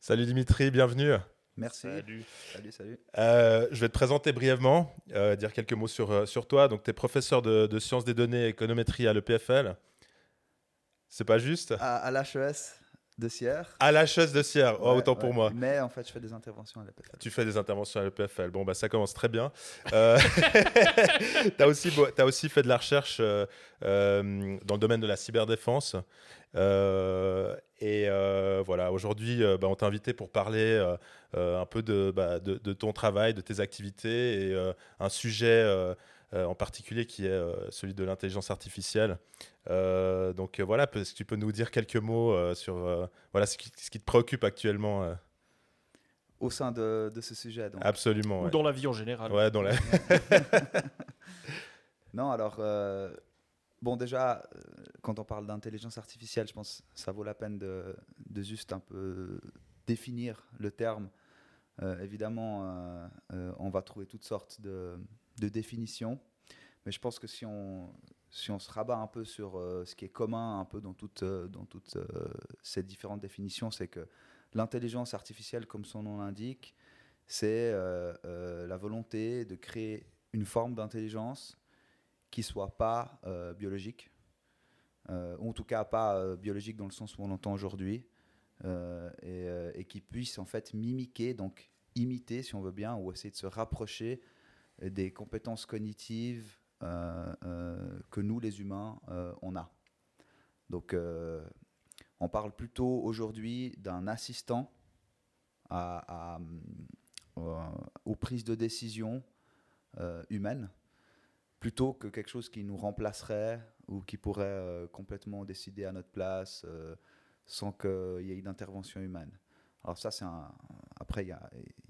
Salut Dimitri, bienvenue. Merci. Salut. Salut, salut. Euh, je vais te présenter brièvement, euh, dire quelques mots sur, euh, sur toi. Donc, tu es professeur de, de sciences des données et économétrie à l'EPFL. C'est pas juste? À, à l'HES de Sierre. À l'HES de Sierre, oh, Ouais, autant pour moi. Mais en fait, je fais des interventions à l'EPFL. Tu fais des interventions à l'EPFL. Bon, bah, ça commence très bien. Euh, tu as, aussi, fait de la recherche euh, euh, dans le domaine de la cyberdéfense. Euh, et voilà, aujourd'hui, bah, on t'a invité pour parler un peu de, bah, de, de ton travail, de tes activités et un sujet en particulier qui est euh, celui de l'intelligence artificielle. Euh, donc euh, voilà, est-ce que tu peux nous dire quelques mots euh, sur euh, voilà, ce, qui, ce qui te préoccupe actuellement euh, Au sein de, de ce sujet. Donc. Absolument. Ou ouais. dans la vie en général. Ouais, dans la... Non, alors, euh, bon, déjà, euh, quand on parle d'intelligence artificielle, je pense que ça vaut la peine de, de juste un peu définir le terme. Euh, évidemment, euh, euh, on va trouver toutes sortes de, de définitions, mais je pense que si on, si on se rabat un peu sur euh, ce qui est commun un peu dans toutes, euh, dans euh, ces différentes définitions, c'est que l'intelligence artificielle, comme son nom l'indique, c'est la volonté de créer une forme d'intelligence qui soit pas biologique, ou en tout cas pas biologique dans le sens où on l'entend aujourd'hui, et qui puisse en fait mimiquer, donc imiter si on veut bien, ou essayer de se rapprocher des compétences cognitives euh, euh, que nous les humains euh, on a. Donc on parle plutôt aujourd'hui d'un assistant aux prises de décision humaines plutôt que quelque chose qui nous remplacerait ou qui pourrait complètement décider à notre place sans qu'il y ait une intervention humaine. Alors ça, c'est un... Après, il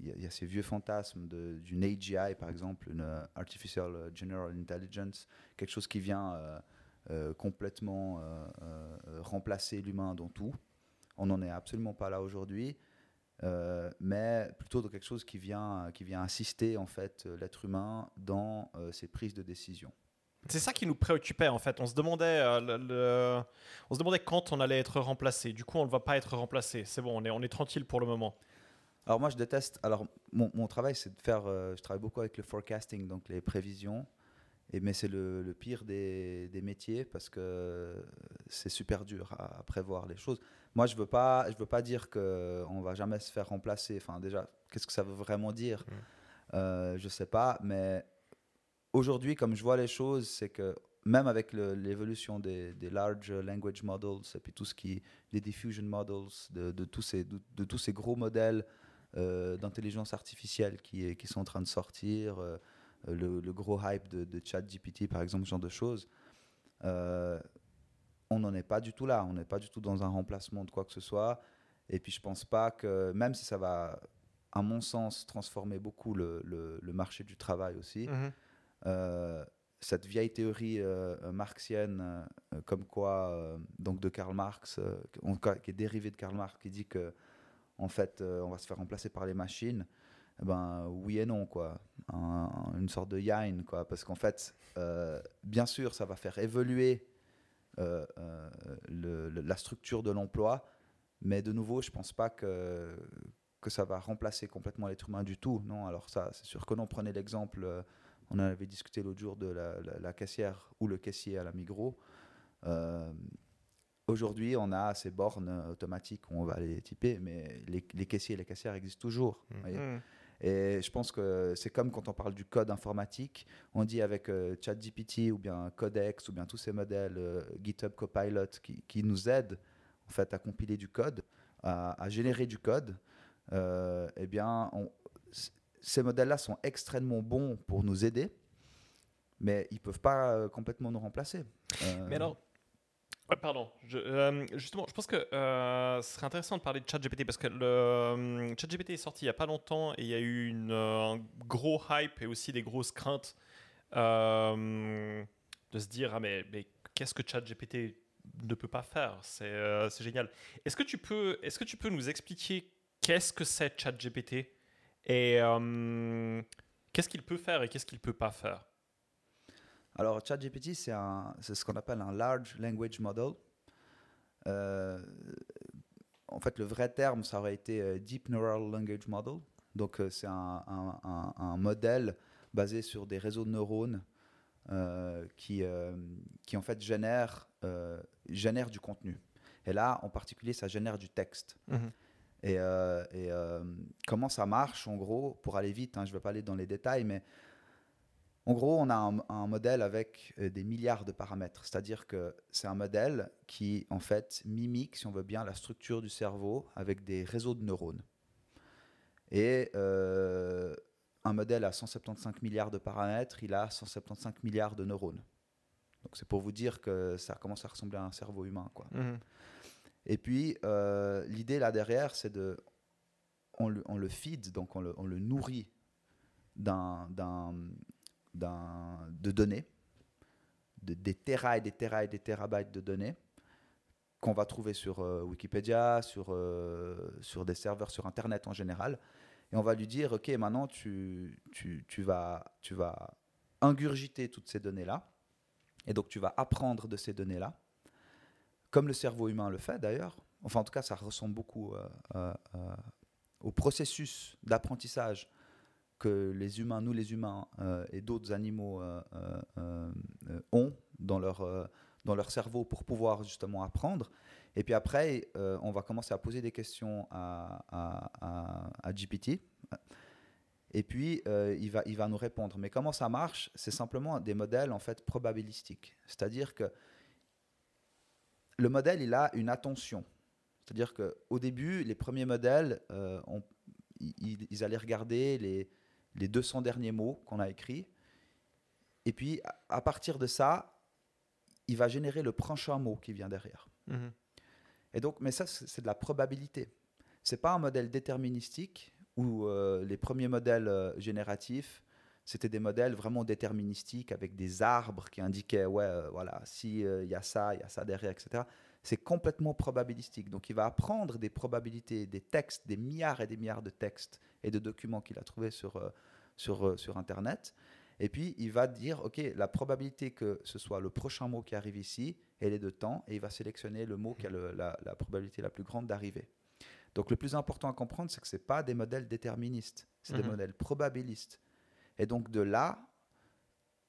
y a, ces vieux fantasmes d'une AGI, par exemple, une euh, Artificial General Intelligence, quelque chose qui vient euh, euh, complètement remplacer l'humain dans tout. On n'en est absolument pas là aujourd'hui. Mais plutôt de quelque chose qui vient, qui vient assister en fait l'être humain dans ses prises de décision. C'est ça qui nous préoccupait en fait. On se demandait, euh, le- le- on se demandait quand on allait être remplacé. Du coup, on ne va pas être remplacé. C'est bon, on est, on est tranquille pour le moment. Alors moi je déteste. Alors mon, mon travail c'est de faire. euh, je travaille beaucoup avec le forecasting, donc les prévisions. Et mais c'est le, le pire des, des métiers parce que c'est super dur à, à prévoir les choses. Moi je veux pas, je veux pas dire que on va jamais se faire remplacer. Enfin déjà, qu'est-ce que ça veut vraiment dire? Euh, Je sais pas, mais aujourd'hui comme je vois les choses, c'est que même avec l'évolution des, large language models et puis tout ce qui, des diffusion models, de, tous ces, gros modèles euh, d'intelligence artificielle qui, sont en train de sortir, euh, le, gros hype de, ChatGPT par exemple, ce genre de choses. euh, on n'en est pas du tout là, on n'est pas du tout dans un remplacement de quoi que ce soit. Et puis je pense pas que, même si ça va, à mon sens, transformer beaucoup le, marché du travail aussi, Mhm. Cette vieille théorie euh, euh, marxienne, euh, comme quoi, euh, donc de Karl Marx, euh, qui est dérivée de Karl Marx, qui dit que en fait, euh, on va se faire remplacer par les machines. Eh ben oui et non quoi, Un- une sorte de yin quoi, parce qu'en fait, euh, bien sûr, ça va faire évoluer euh, euh, la structure de l'emploi, mais de nouveau, je pense pas que que ça va remplacer complètement l'être humain du tout. Non, alors ça, c'est sûr que non. Prenez l'exemple. On en avait discuté l'autre jour de la, la- la caissière ou le caissier à la Migros. Euh, Aujourd'hui, on a ces bornes automatiques où on va les typer, mais les, les caissiers et les caissières existent toujours. voyez. Mhm. Et je pense que c'est comme quand on parle du code informatique, on dit avec euh, ChatGPT ou bien Codex ou bien tous ces modèles euh, GitHub Copilot qui, qui nous aident en fait à compiler du code, à, à générer du code. euh, eh bien, on- ces modèles-là sont extrêmement bons pour nous aider, mais ils peuvent pas euh, complètement nous remplacer. Euh, Mais alors, pardon. Je, euh, justement, je pense que ce serait intéressant de parler de ChatGPT parce que le ChatGPT est sorti il n'y a pas longtemps et il y a eu un gros hype et aussi des grosses craintes de se dire ah mais, mais qu'est-ce que ChatGPT ne peut pas faire? C'est génial. Est-ce que est-ce que tu peux nous expliquer qu'est-ce que c'est ChatGPT? Et euh, qu'est-ce qu'il peut faire et qu'est-ce qu'il peut pas faire? Alors, ChatGPT, c'est ce qu'on appelle un Large Language Model. Euh, en fait, le vrai terme, ça aurait été euh, Deep Neural Language Model. Donc, c'est un, un- un- un modèle basé sur des réseaux de neurones euh, qui, euh, qui, en fait, génèrent, génèrent du contenu. Et là, en particulier, ça génère du texte. Mhm. Et, euh, euh, comment ça marche, en gros, pour aller vite, hein, je ne vais pas aller dans les détails, mais en gros, on a un, modèle avec euh, des milliards de paramètres. C'est-à-dire que c'est un modèle qui, en fait, mimique, si on veut bien, la structure du cerveau avec des réseaux de neurones. Et un modèle à 175 milliards de paramètres, il a 175 milliards de neurones. Donc c'est pour vous dire que ça commence à ressembler à un cerveau humain, quoi. Mhm. Et puis, euh, l'idée là derrière, c'est de. On le, on feed, donc on le, nourrit d'un- de données, de- des terras et des terras et des terabytes de données qu'on va trouver sur euh, Wikipédia, sur, euh, sur des serveurs sur Internet en général. Et on va lui dire, OK, maintenant, tu, tu, tu vas, tu vas ingurgiter toutes ces données-là. Et donc, tu vas apprendre de ces données-là comme le cerveau humain le fait d'ailleurs. Enfin, en tout cas, ça ressemble beaucoup euh, euh, euh, au processus d'apprentissage que les humains, nous les humains et d'autres animaux ont dans leur, dans leur cerveau pour pouvoir justement apprendre. Et puis après, on va commencer à poser des questions à, à, GPT. Et puis, il, va, il va nous répondre. Mais comment ça marche? C'est simplement des modèles en fait probabilistiques. C'est-à-dire que le modèle, il a une attention. C'est-à-dire qu'au début, les premiers modèles, euh, on- ils, ils allaient regarder les, les 200 derniers mots qu'on a écrits. Et puis, à, partir de ça, il va générer le prochain mot qui vient derrière. Mhm. Et donc, mais ça, c'est c'est de la probabilité. C'est pas un modèle déterministique où euh, les premiers modèles euh, génératifs, c'était des modèles vraiment déterministiques avec des arbres qui indiquaient, ouais, euh, voilà, si euh, il y a ça, il y a ça derrière, etc. C'est complètement probabilistique. Donc, il va apprendre des probabilités, des textes, des milliards et des milliards de textes et de documents qu'il a trouvés sur, euh, sur, euh, sur Internet. Et puis, il va dire, OK, la probabilité que ce soit le prochain mot qui arrive ici, elle est de temps, et il va sélectionner le mot qui a le- la, la probabilité la plus grande d'arriver. Donc, le plus important à comprendre, c'est que ce pas des modèles déterministes, c'est des Mhm. modèles probabilistes. Et donc, de là,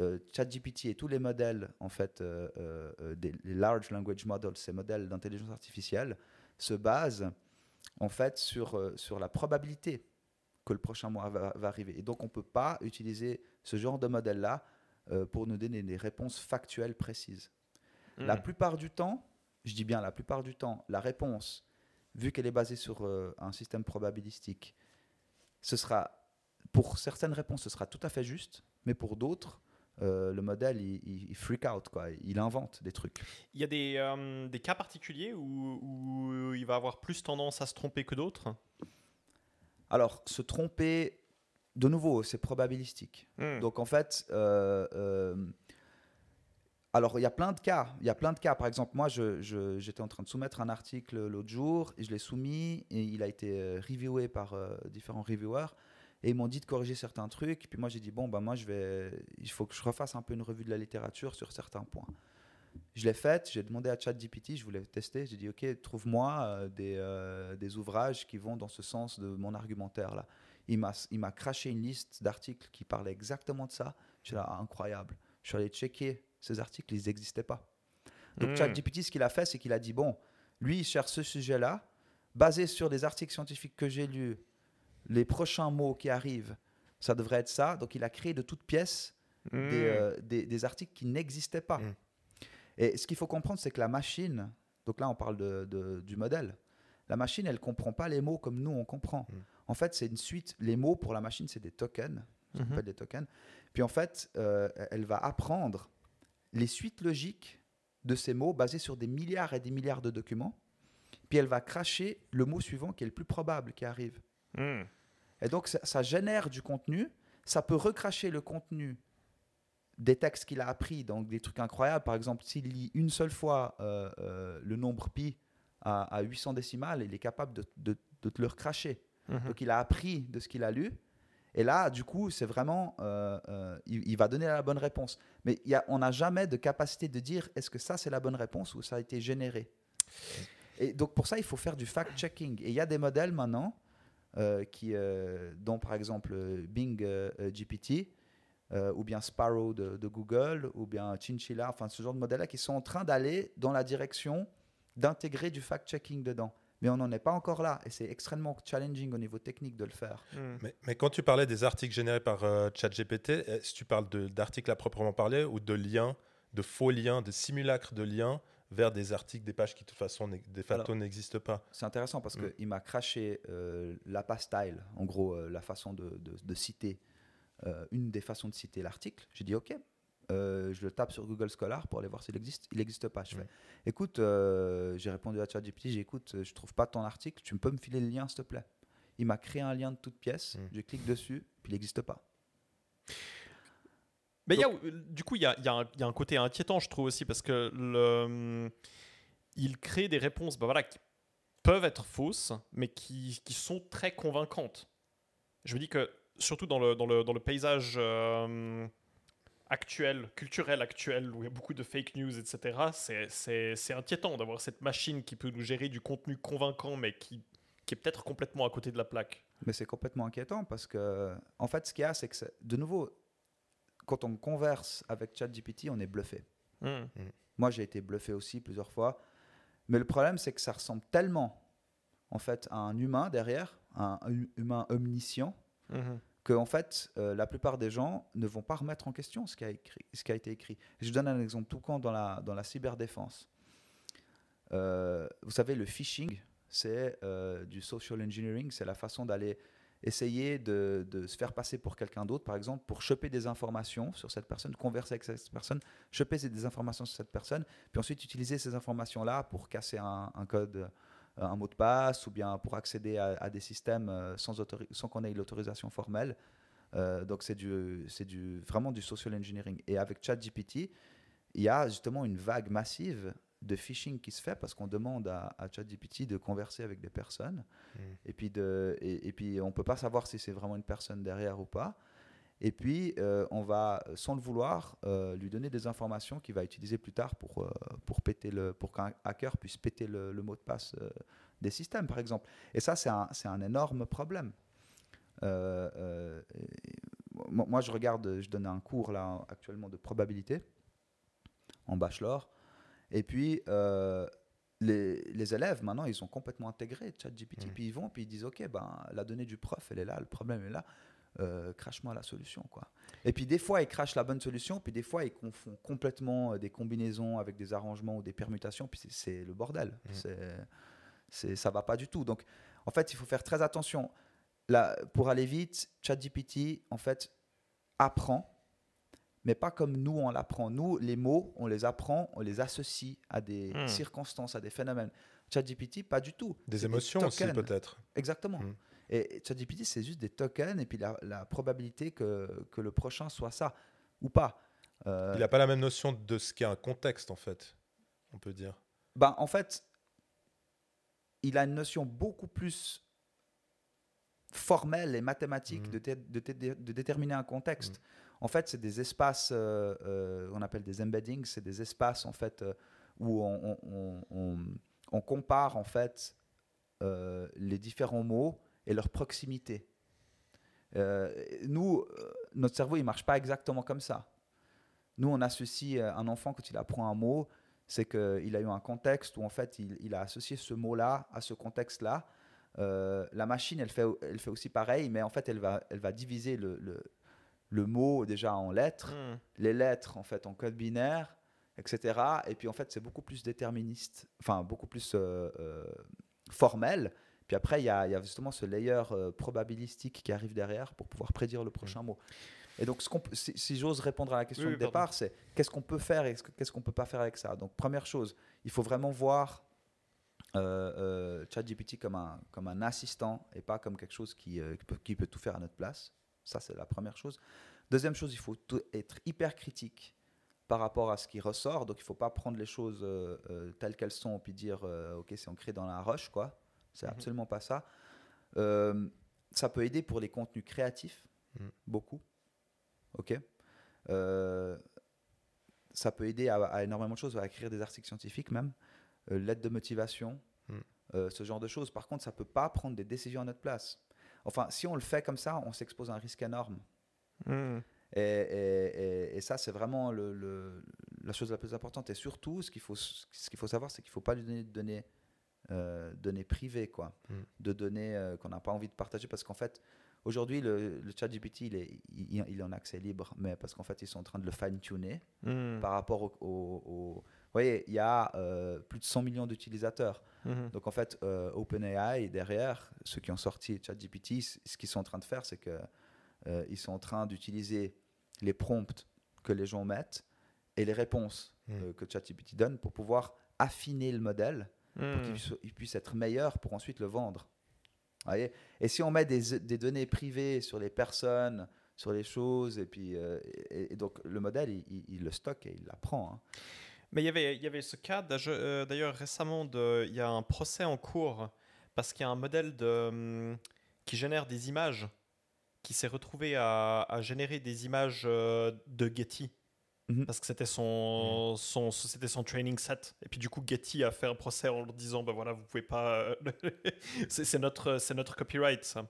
euh, ChatGPT et tous les modèles, en fait, euh, euh, des les large language models, ces modèles d'intelligence artificielle, se basent, en fait, sur, sur la probabilité que le prochain mois va, va arriver. Et donc, on ne peut pas utiliser ce genre de modèle-là pour nous donner des réponses factuelles précises. La Mhm. plupart du temps, je dis bien la plupart du temps, la réponse, vu qu'elle est basée sur euh, un système probabilistique, ce sera, pour certaines réponses, ce sera tout à fait juste, mais pour d'autres, euh, le modèle, il, freak out, quoi. il invente des trucs. Il y a des, euh, des cas particuliers où, où il va avoir plus tendance à se tromper que d'autres? Alors, se tromper, de nouveau, c'est probabilistique. Mhm. Donc en fait, euh, euh, alors il y a plein de cas. Il y a plein de cas. Par exemple, moi, je- je- j'étais en train de soumettre un article l'autre jour et je l'ai soumis et il a été reviewé par différents reviewers et ils m'ont dit de corriger certains trucs. Puis moi, j'ai dit bon, bah moi, je vais, il faut que je refasse un peu une revue de la littérature sur certains points. Je l'ai faite. J'ai demandé à ChatGPT, je voulais tester. J'ai dit ok, trouve-moi euh, des, euh, des ouvrages qui vont dans ce sens de mon argumentaire là. Il m'a, craché une liste d'articles qui parlaient exactement de ça. Je suis là, ah, incroyable. Je suis allé checker ces articles, ils n'existaient pas. Donc Hmm. ChatGPT, ce qu'il a fait, c'est qu'il a dit, bon, lui, il cherche ce sujet-là, basé sur des articles scientifiques que j'ai lus, les prochains mots qui arrivent, ça devrait être ça. Donc il a créé de toutes pièces des, Mhm. euh, des, des articles qui n'existaient pas. Mm. Et ce qu'il faut comprendre, c'est que la machine, donc là on parle de, de- du modèle, la machine, elle comprend pas les mots comme nous on comprend. Mm. En fait, c'est une suite. Les mots pour la machine, c'est des tokens, ce qu'on Mhm. appelle des tokens. Puis en fait, euh, elle va apprendre les suites logiques de ces mots basés sur des milliards et des milliards de documents. Puis elle va cracher le mot suivant qui est le plus probable qui arrive. Et donc, ça, ça génère du contenu. Ça peut recracher le contenu des textes qu'il a appris, donc des trucs incroyables. Par exemple, s'il lit une seule fois euh, euh, le nombre pi à, à 800 décimales, il est capable de, de- de te le recracher. Mhm. Donc, il a appris de ce qu'il a lu. Et là, du coup, c'est vraiment, euh, il, il va donner la bonne réponse. Mais il y a, on n'a jamais de capacité de dire est-ce que ça c'est la bonne réponse ou ça a été généré? Et donc pour ça, il faut faire du fact-checking. Et il y a des modèles maintenant, qui, euh, dont par exemple euh, Bing euh, euh, GPT, euh, ou bien Sparrow de, de Google, ou bien Chinchilla, enfin ce genre de modèles-là, qui sont en train d'aller dans la direction d'intégrer du fact-checking dedans. Mais on n'en est pas encore là, et c'est extrêmement challenging au niveau technique de le faire. Hmm. Mais, mais quand tu parlais des articles générés par euh, ChatGPT, est-ce que tu parles de- d'articles à proprement parler ou de liens, de faux liens, de simulacres de liens vers des articles, des pages qui de toute façon de facto n'existent pas C'est intéressant parce Mm. qu'il m'a craché euh, la style, en gros, euh, la façon de, de- de citer, euh, une des façons de citer l'article. J'ai dit OK. Euh, je le tape sur Google Scholar pour aller voir s'il existe. Il n'existe pas. Je Mm. fais écoute, j'ai répondu à ChatGPT, j'ai écoute, euh, je trouve pas ton article, tu peux me filer le lien s'il te plaît? Il m'a créé un lien de toute pièce, Mm. je clique dessus, puis il n'existe pas. Mais il y a, du coup, il y a, il y a un- il y a un côté inquiétant, je trouve aussi, parce que le, il crée des réponses bah voilà, qui peuvent être fausses, mais qui, qui sont très convaincantes. Je me dis que, surtout dans le, dans le, dans le paysage euh, actuel, culturel actuel, où il y a beaucoup de fake news, etc., c'est- inquiétant d'avoir cette machine qui peut nous gérer du contenu convaincant, mais qui, qui est peut-être complètement à côté de la plaque. Mais c'est complètement inquiétant parce que, en fait, ce qu'il y a, c'est que, de nouveau, quand on converse avec ChatGPT, on est bluffé. Hmm. Moi, j'ai été bluffé aussi plusieurs fois. Mais le problème, c'est que ça ressemble tellement, en fait, à un humain derrière, un hu- humain omniscient, Mhm. que en fait, euh, la plupart des gens ne vont pas remettre en question ce qui a, écrit, ce qui a été écrit. Je vous donne un exemple tout dans la, dans la cyberdéfense. Euh, vous savez, le phishing, c'est euh, du social engineering, c'est la façon d'aller essayer de, de se faire passer pour quelqu'un d'autre, par exemple, pour choper des informations sur cette personne, converser avec cette personne, choper des informations sur cette personne, puis ensuite utiliser ces informations-là pour casser un, un code, euh, un mot de passe, ou bien pour accéder à, des systèmes euh, sans, sans qu'on ait l'autorisation formelle. Euh, donc c'est du, du, vraiment du social engineering. Et avec ChatGPT, il y a justement une vague massive de phishing qui se fait parce qu'on demande à, à ChatGPT de converser avec des personnes. Mm. Et, puis de, et, et puis on ne peut pas savoir si c'est vraiment une personne derrière ou pas. Et puis euh, on va, sans le vouloir, euh, lui donner des informations qu'il va utiliser plus tard pour, euh, pour, péter le, pour qu'un hacker puisse péter le, le mot de passe des systèmes, par exemple. Et ça, c'est un, c'est un énorme problème. Moi, je regarde, je donne un cours là actuellement de probabilité en bachelor. Et puis, euh, les, les élèves, maintenant, ils sont complètement intégrés ChatGPT. Mm. Puis ils vont, puis ils disent Ok, ben, la donnée du prof, elle est là, le problème est là. Euh, crache-moi la solution. Quoi. Et puis, des fois, ils crachent la bonne solution, puis des fois, ils confondent complètement euh, des combinaisons avec des arrangements ou des permutations, puis c'est- le bordel. Mm. C'est, c'est, ça va pas du tout. Donc, en fait, il faut faire très attention. Là, pour aller vite, ChatGPT, en fait, apprend, mais pas comme nous, on l'apprend. Nous, les mots, on les apprend, on les associe à des Hmm. circonstances, à des phénomènes. ChatGPT, pas du tout. Des émotions aussi tokens. peut-être. Exactement. Hmm. Et ChatGPT, c'est juste des tokens et puis la, la probabilité que, que le prochain soit ça ou pas. Euh, Il n'a pas la même notion de ce qu'est un contexte en fait, on peut dire. ben, en fait, il a une notion beaucoup plus formelle et mathématique Mhm. de, de déterminer un contexte. En fait, c'est des espaces, euh, euh, on appelle des embeddings, c'est des espaces en fait euh, où on, compare en fait les différents mots et leur proximité. Nous, notre cerveau, il marche pas exactement comme ça. Nous, on associe un enfant quand il apprend un mot, c'est qu'il a eu un contexte où en fait il, a associé ce mot-là à ce contexte-là. La machine, elle fait, elle fait aussi pareil, mais en fait elle va, elle va diviser le, le mot déjà en lettres, Hmm. les lettres en fait en code binaire, etc. Et puis en fait c'est beaucoup plus déterministe, enfin beaucoup plus euh, euh, formel. Puis après il y a, il y a justement ce layer euh, probabilistique qui arrive derrière pour pouvoir prédire le prochain mot. Et donc, ce si, si j'ose répondre à la question Oui, de oui, départ, c'est qu'est-ce qu'on peut faire et qu'est-ce qu'on peut pas faire avec ça? Donc, première chose, il faut vraiment voir ChatGPT comme un, comme un assistant et pas comme quelque chose qui, qui peut, qui peut tout faire à notre place. Ça, c'est la première chose. Deuxième chose, il faut être hyper critique par rapport à ce qui ressort. Donc, il ne faut pas prendre les choses euh, euh, telles qu'elles sont puis dire, euh, OK, c'est ancré dans la roche, quoi. C'est Mhm. absolument pas ça. Ça peut aider pour les contenus créatifs. Mm. beaucoup. Ok. Ça peut aider à, à énormément de choses, à écrire des articles scientifiques même, l'aide de motivation, euh, ce genre de choses. Par contre, ça peut pas prendre des décisions à notre place. Enfin, si on le fait comme ça, on s'expose à un risque énorme. Hmm. Et, et- et- et ça, c'est vraiment le- le- la chose la plus importante. Et surtout, ce qu'il faut, ce qu'il faut savoir, c'est qu'il ne faut pas lui donner de données, euh, données privées, quoi. Mm. de données euh, qu'on n'a pas envie de partager. Parce qu'en fait, aujourd'hui, le, le chat GPT, il est, il, il est en accès libre, mais parce qu'en fait, ils sont en train de le fine-tuner Hmm. par rapport au... au- au- Vous voyez, il y a euh, plus de 100 millions d'utilisateurs. Mhm. Donc en fait, euh, OpenAI, derrière, ceux qui ont sorti ChatGPT, ce qu'ils sont en train de faire, c'est que euh, ils sont en train d'utiliser les prompts que les gens mettent et les réponses euh, que ChatGPT donne pour pouvoir affiner le modèle pour Hmm. qu'il puisse, être meilleur pour ensuite le vendre. Voyez et si on met des, des données privées sur les personnes, sur les choses, et puis et, et donc le modèle, il, il- il le stocke et il l'apprend. hein. Mais il y avait, il y avait ce cas, euh, d'ailleurs récemment, de- il y a un procès en cours parce qu'il y a un modèle de, hum, qui génère des images, qui s'est retrouvé à, à générer des images euh, de Getty. Mhm. Parce que c'était son, son, c'était son training set. Et puis du coup, Getty a fait un procès en leur disant, ben voilà, vous pouvez pas... euh, c'est notre, c'est notre copyright, ça.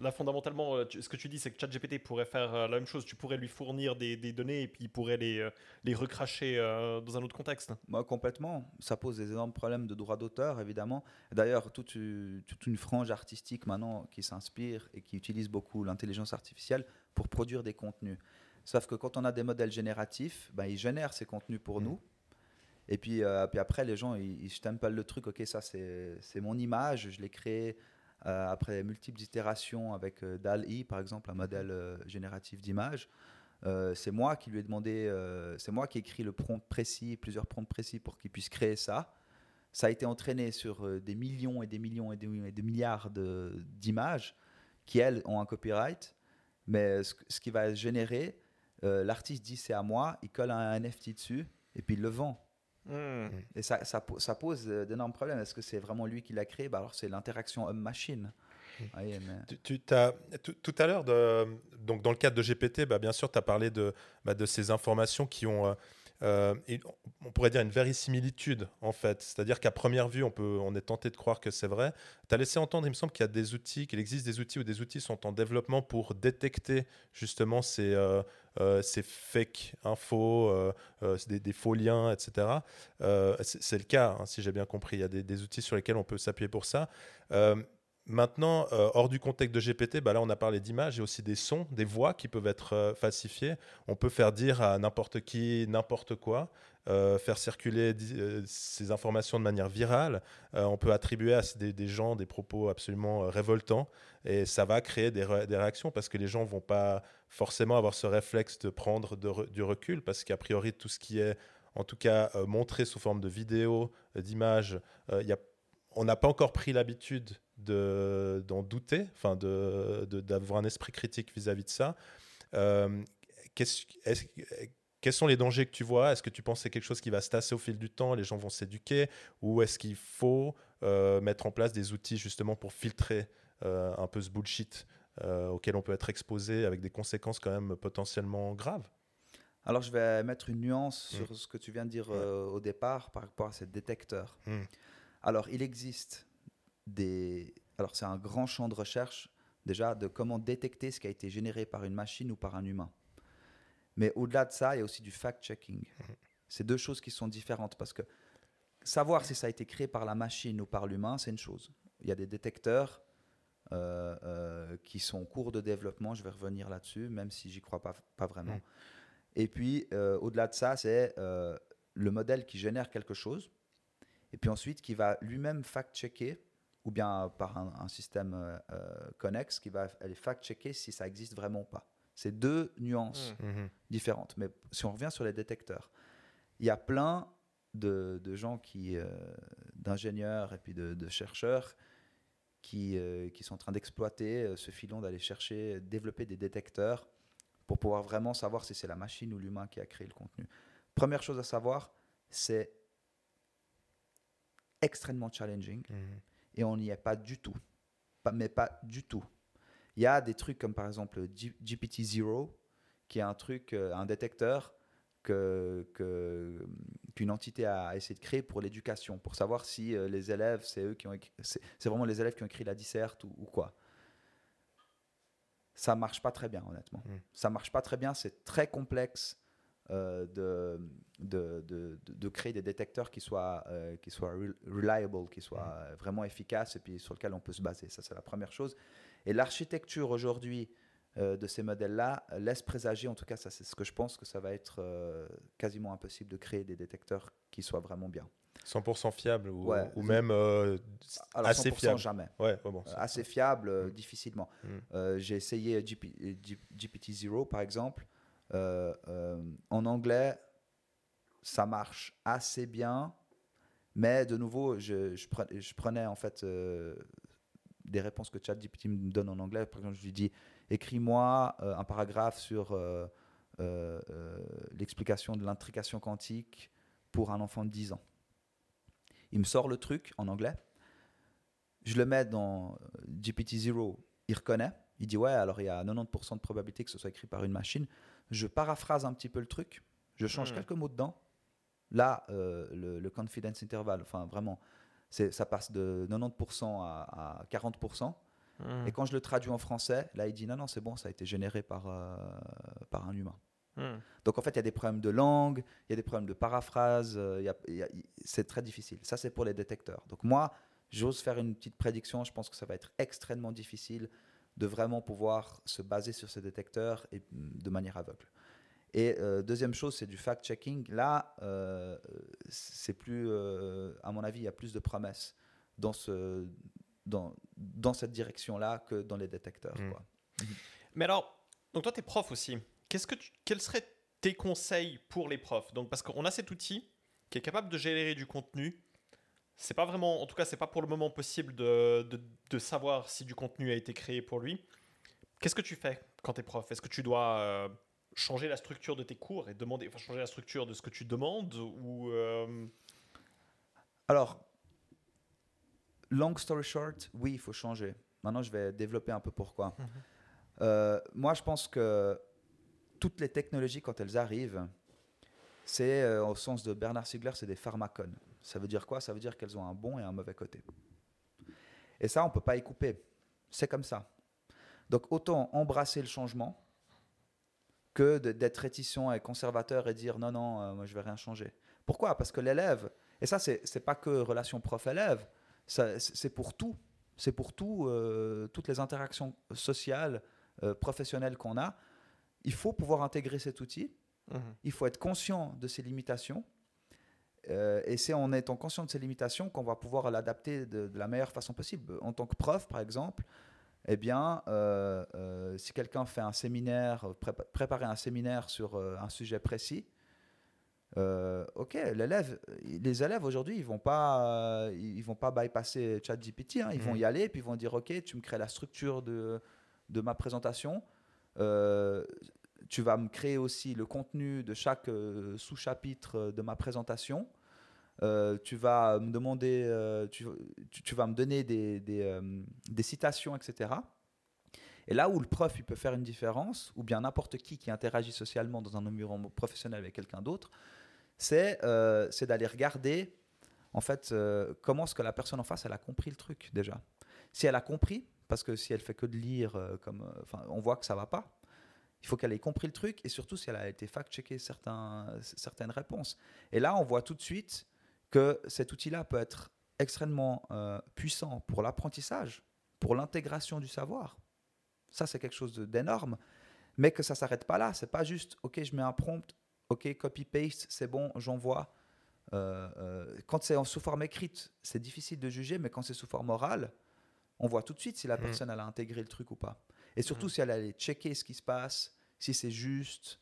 Là, fondamentalement, euh, ce que tu dis, c'est que ChatGPT pourrait faire euh, la même chose. Tu pourrais lui fournir des, des données et puis il pourrait les, euh, les recracher dans un autre contexte. Moi, complètement. Ça pose des énormes problèmes de droit d'auteur, évidemment. D'ailleurs, toute, une- toute une frange artistique maintenant qui s'inspire et qui utilise beaucoup l'intelligence artificielle pour produire des contenus. Sauf que quand on a des modèles génératifs, ben, ils génèrent ces contenus pour Mm. nous. Et puis, euh, puis après, les gens, ils, ils le truc. Ok, ça, c'est mon image. Je l'ai créé après multiples itérations avec euh, DAL-E, par exemple, un modèle euh, génératif d'image. Euh, c'est moi qui lui ai demandé, euh, c'est moi qui ai écrit le prompt précis, plusieurs prompts précis pour qu'il puisse créer ça. Ça a été entraîné sur euh, des millions et des millions et des, et des milliards d'images qui, elles, ont un copyright. Mais ce, ce qui va générer, euh, l'artiste dit c'est à moi, il colle un NFT dessus et puis il le vend. Hmm. Et ça, ça, po- ça pose euh, d'énormes problèmes. Est-ce que c'est vraiment lui qui l'a créé? Bah Alors c'est l'interaction homme-machine. Mais- Tu, tu t'as- tout, tout à l'heure, donc dans le cadre de GPT, bah, bien sûr, tu as parlé de, bah, de ces informations qui ont, euh, on pourrait dire, une verisimilitude, en fait. C'est-à-dire qu'à première vue, on, est tenté de croire que c'est vrai. Tu as laissé entendre, il me semble, qu'il y a des outils, qu'il existe des outils ou des outils sont en développement pour détecter justement ces, euh, euh, fake infos, euh, des, faux liens, etc. C'est le cas, hein, si j'ai bien compris. Il y a des outils sur lesquels on peut s'appuyer pour ça. Maintenant, euh, hors du contexte de GPT, bah là on a parlé d'images et aussi des sons, des voix qui peuvent être euh, falsifiées. On peut faire dire à n'importe qui n'importe quoi, euh, faire circuler euh, ces informations de manière virale. On peut attribuer à des, gens des propos absolument révoltants et ça va créer des, ré- des réactions parce que les gens vont pas forcément avoir ce réflexe de prendre du recul parce qu'a priori tout ce qui est en tout cas montré sous forme de vidéo, euh, d'images, on n'a pas encore pris l'habitude de- d'en douter, enfin de, de- d'avoir un esprit critique vis-à-vis de ça. Euh, qu'est-ce- est-ce- quels sont les dangers que tu vois? Est-ce que tu penses que c'est quelque chose qui va se tasser au fil du temps, les gens vont s'éduquer? Ou est-ce qu'il faut euh, mettre en place des outils justement pour filtrer euh, un peu ce bullshit auquel on peut être exposé avec des conséquences quand même potentiellement graves? Alors, je vais mettre une nuance Mm. sur ce que tu viens de dire euh, au départ par rapport à ces détecteurs. Mm. Alors, il existe des. Alors, c'est un grand champ de recherche, déjà, de comment détecter ce qui a été généré par une machine ou par un humain. Mais au-delà de ça, il y a aussi du fact-checking. C'est deux choses qui sont différentes parce que savoir si ça a été créé par la machine ou par l'humain, c'est une chose. Il y a des détecteurs euh, euh, qui sont en cours de développement, je vais revenir là-dessus, même si j'y crois pas, pas vraiment. Mm. Et puis, euh, au-delà de ça, c'est le modèle qui génère quelque chose, et puis ensuite qui va lui-même fact-checker, ou bien par un, un système euh, euh, connexe, qui va aller fact-checker si ça existe vraiment ou pas. C'est deux nuances Mm. Mhm. différentes. Mais si on revient sur les détecteurs, il y a plein de, de gens qui, euh, d'ingénieurs et puis de, de chercheurs qui, euh, qui sont en train d'exploiter ce filon d'aller chercher, développer des détecteurs pour pouvoir vraiment savoir si c'est la machine ou l'humain qui a créé le contenu. Première chose à savoir, c'est extrêmement challenging Mhm. Et on n'y est pas du tout. Pas, mais pas du tout. Il y a des trucs comme par exemple GPT-0, qui est un truc, euh, un détecteur que, que- qu'une entité a essayé de créer pour l'éducation, pour savoir si euh, les élèves, c'est eux qui ont c'est c'est vraiment les élèves qui ont écrit la disserte ou, ou quoi. Ça marche pas très bien, honnêtement. Mm. Ça marche pas très bien, c'est très complexe euh, de, de, de, de- créer des détecteurs qui soient, euh, qui soient re- reliable, qui soient euh, vraiment efficaces et puis sur lesquels on peut se baser. Ça, c'est la première chose. Et l'architecture aujourd'hui euh, de ces modèles-là laisse présager, en tout cas, ça c'est ce que je pense, que ça va être quasiment impossible de créer des détecteurs qui soient vraiment bien. 100% fiable ou, Ouais. ou même euh, Alors assez 100% fiable. jamais. Ouais, bon, assez fiable, euh, Mm. difficilement. Mm. Euh, J'ai essayé GP, euh, G- GPT-0 par exemple. Euh, euh, en anglais, ça marche assez bien, mais de nouveau, je, je pre- je prenais en fait euh, des réponses que ChatGPT me donne en anglais. Par exemple, je lui dis écris-moi un paragraphe sur l'explication de l'intrication quantique pour un enfant de 10 ans. Il me sort le truc en anglais. Je le mets dans euh, GPT-0, il reconnaît. Il dit ouais, alors il y a 90% de probabilité que ce soit écrit par une machine. Je paraphrase un petit peu le truc, je change Hmm. quelques mots dedans. Là, euh, le, le confidence interval, enfin vraiment, ça passe de 90% à, à 40%. Hmm. Et quand je le traduis en français, là, il dit non, non, c'est bon, ça a été généré par, euh, par un humain. Hmm. Donc en fait, il y a des problèmes de langue, il y a des problèmes de paraphrase, euh, c'est très difficile. Ça, c'est pour les détecteurs. Donc moi, j'ose faire une petite prédiction, je pense que ça va être extrêmement difficile de vraiment pouvoir se baser sur ces détecteurs et, mm, de manière aveugle. Et euh, deuxième chose, c'est du fact-checking. Là, euh, c'est plus, euh, à mon avis, il y a plus de promesses dans, ce, dans, dans cette direction-là que dans les détecteurs. Mm. quoi. Mais alors, donc toi, tu es prof aussi. Qu'est-ce que tu- quels seraient tes conseils pour les profs? Donc, parce qu'on a cet outil qui est capable de générer du contenu. C'est pas vraiment, en tout cas, c'est pas pour le moment possible de, de, de savoir si du contenu a été créé pour lui. Qu'est-ce que tu fais quand tu es prof? Est-ce que tu dois euh, changer la structure de tes cours et demander, enfin, changer la structure de ce que tu demandes ou euh, Alors, long story short, oui, il faut changer. Maintenant, je vais développer un peu pourquoi. Mhm. Euh, moi, je pense que toutes les technologies, quand elles arrivent, c'est, euh, au sens de Bernard Stiegler, c'est des pharmacones. Ça veut dire quoi? Ça veut dire qu'elles ont un bon et un mauvais côté. Et ça, on ne peut pas y couper. C'est comme ça. Donc, autant embrasser le changement que d'être réticent et conservateur et dire non, non, euh, moi, je vais rien changer. Pourquoi? Parce que l'élève, et ça, c'est n'est pas que relation prof-élève, c'est pour tout. C'est pour tout, euh, toutes les interactions sociales, professionnelles qu'on a. Il faut pouvoir intégrer cet outil. Il faut être conscient de ses limitations. Euh, et c'est en étant conscient de ses limitations qu'on va pouvoir l'adapter de, de la meilleure façon possible. En tant que prof, par exemple, eh bien, euh, euh, si quelqu'un fait un séminaire, prépa- préparer un séminaire sur un sujet précis, ok, les élèves aujourd'hui, ils vont pas, ils vont pas bypasser ChatGPT, hein, ils vont Mhm. y aller, puis ils vont dire, ok, tu me crées la structure de, de ma présentation, euh, tu vas me créer aussi le contenu de chaque euh, sous-chapitre euh, de ma présentation. Euh, tu vas me demander, tu, vas me donner des, citations, etc. Et là où le prof peut faire une différence, ou bien n'importe qui qui interagit socialement dans un environnement professionnel avec quelqu'un d'autre, c'est d'aller regarder en fait comment est-ce que la personne en face elle a compris le truc déjà. Si elle a compris, parce que si elle fait que de lire, comme, on voit que ça va pas. Il faut qu'elle ait compris le truc et surtout si elle a été fact-checker certains, certaines réponses. Et là, on voit tout de suite que cet outil-là peut être extrêmement euh, puissant pour l'apprentissage, pour l'intégration du savoir. Ça, c'est quelque chose d'énorme, mais que ça s'arrête pas là. C'est pas juste, ok, je mets un prompt, ok, copy-paste, c'est bon, j'envoie. Euh, euh, quand c'est en sous forme écrite, c'est difficile de juger, mais quand c'est sous forme orale, on voit tout de suite si la Mm. personne elle a intégré le truc ou pas. Et surtout Mhm. si elle allait checker ce qui se passe, si c'est juste,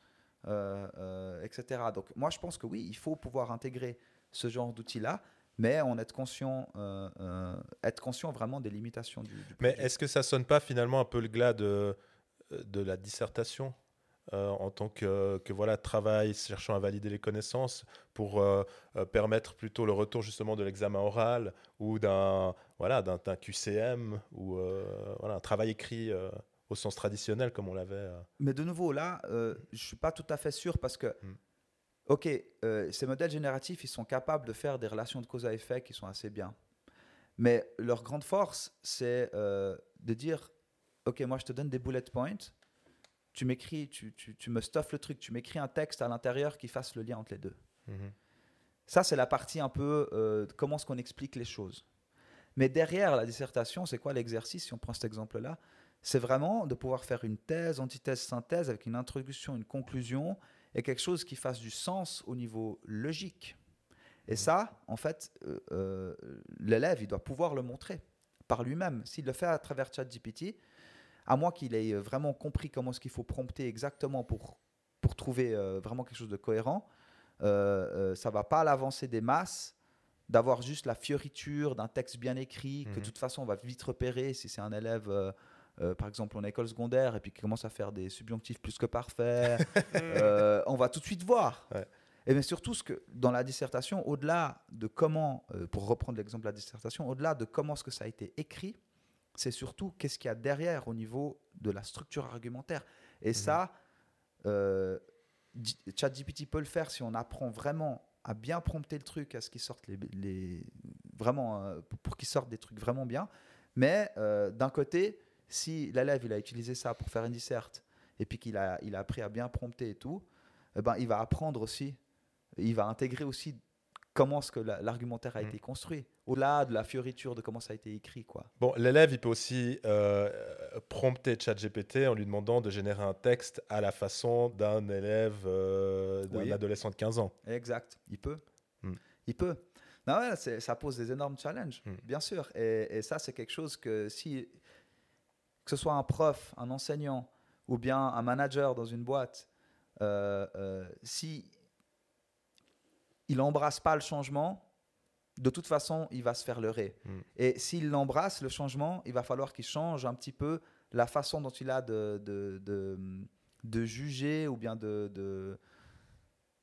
euh, euh, etc. Donc moi je pense que oui, il faut pouvoir intégrer ce genre d'outils-là, mais en être conscient, euh, être conscient vraiment des limitations du, du Mais est-ce que ça sonne pas finalement un peu le glas de, de la dissertation euh, en tant que, que voilà, travail cherchant à valider les connaissances pour euh, euh, permettre plutôt le retour justement de l'examen oral ou d'un voilà, d'un QCM ou voilà, un travail écrit au sens traditionnel comme on l'avait. euh. Mais de nouveau, là, euh, je suis pas tout à fait sûr parce que, Mm. ok, euh, ces modèles génératifs, ils sont capables de faire des relations de cause à effet qui sont assez bien. Mais leur grande force, c'est euh, de dire, ok, moi je te donne des bullet points, tu m'écris, tu, tu, tu me stuffes le truc, tu m'écris un texte à l'intérieur qui fasse le lien entre les deux. Mhm. Ça, c'est la partie un peu de comment est-ce qu'on explique les choses. Mais derrière la dissertation, c'est quoi l'exercice, si on prend cet exemple-là? C'est vraiment de pouvoir faire une thèse, antithèse, synthèse avec une introduction, une conclusion et quelque chose qui fasse du sens au niveau logique. Et ça, en fait, euh, euh, l'élève, il doit pouvoir le montrer par lui-même. S'il le fait à travers ChatGPT, à moins qu'il ait vraiment compris comment est-ce qu'il faut prompter exactement pour, pour trouver euh, vraiment quelque chose de cohérent, euh, euh, ça va pas à l'avancée des masses d'avoir juste la fioriture d'un texte bien écrit que de Mhm. toute façon on va vite repérer si c'est un élève euh, par exemple en école secondaire et puis qui commence à faire des subjonctifs plus que parfaits. Euh, on va tout de suite voir. Ouais. et mais surtout ce que dans la dissertation au-delà de comment euh, pour reprendre l'exemple de la dissertation au-delà de comment ce que ça a été écrit c'est surtout qu'est-ce qu'il y a derrière au niveau de la structure argumentaire. Et ça euh, G- ChatGPT peut le faire si on apprend vraiment à bien prompter le truc, à ce qu'il sorte les, les- vraiment euh, pour, pour qu'il sorte des trucs vraiment bien. Mais euh, d'un côté, si l'élève il a utilisé ça pour faire une disserte et puis qu'il a, il a appris à bien prompter et tout, eh ben, il va apprendre aussi, il va intégrer aussi comment est-ce que la- l'argumentaire a Mm. été construit, au-delà de la fioriture de comment ça a été écrit. Quoi. Bon, l'élève, il peut aussi euh, prompter ChatGPT en lui demandant de générer un texte à la façon d'un élève, euh, d'un Oui. adolescent de 15 ans. Exact, il peut. Mm. Il peut. Non, ouais, ça pose des énormes challenges, Mm. bien sûr. Et, et ça, c'est quelque chose que si, que ce soit un prof, un enseignant ou bien un manager dans une boîte, euh, euh, si il embrasse pas le changement, de toute façon, il va se faire leurrer. Mm. Et s'il embrasse le changement, il va falloir qu'il change un petit peu la façon dont il a de, de, de, de juger ou bien de, de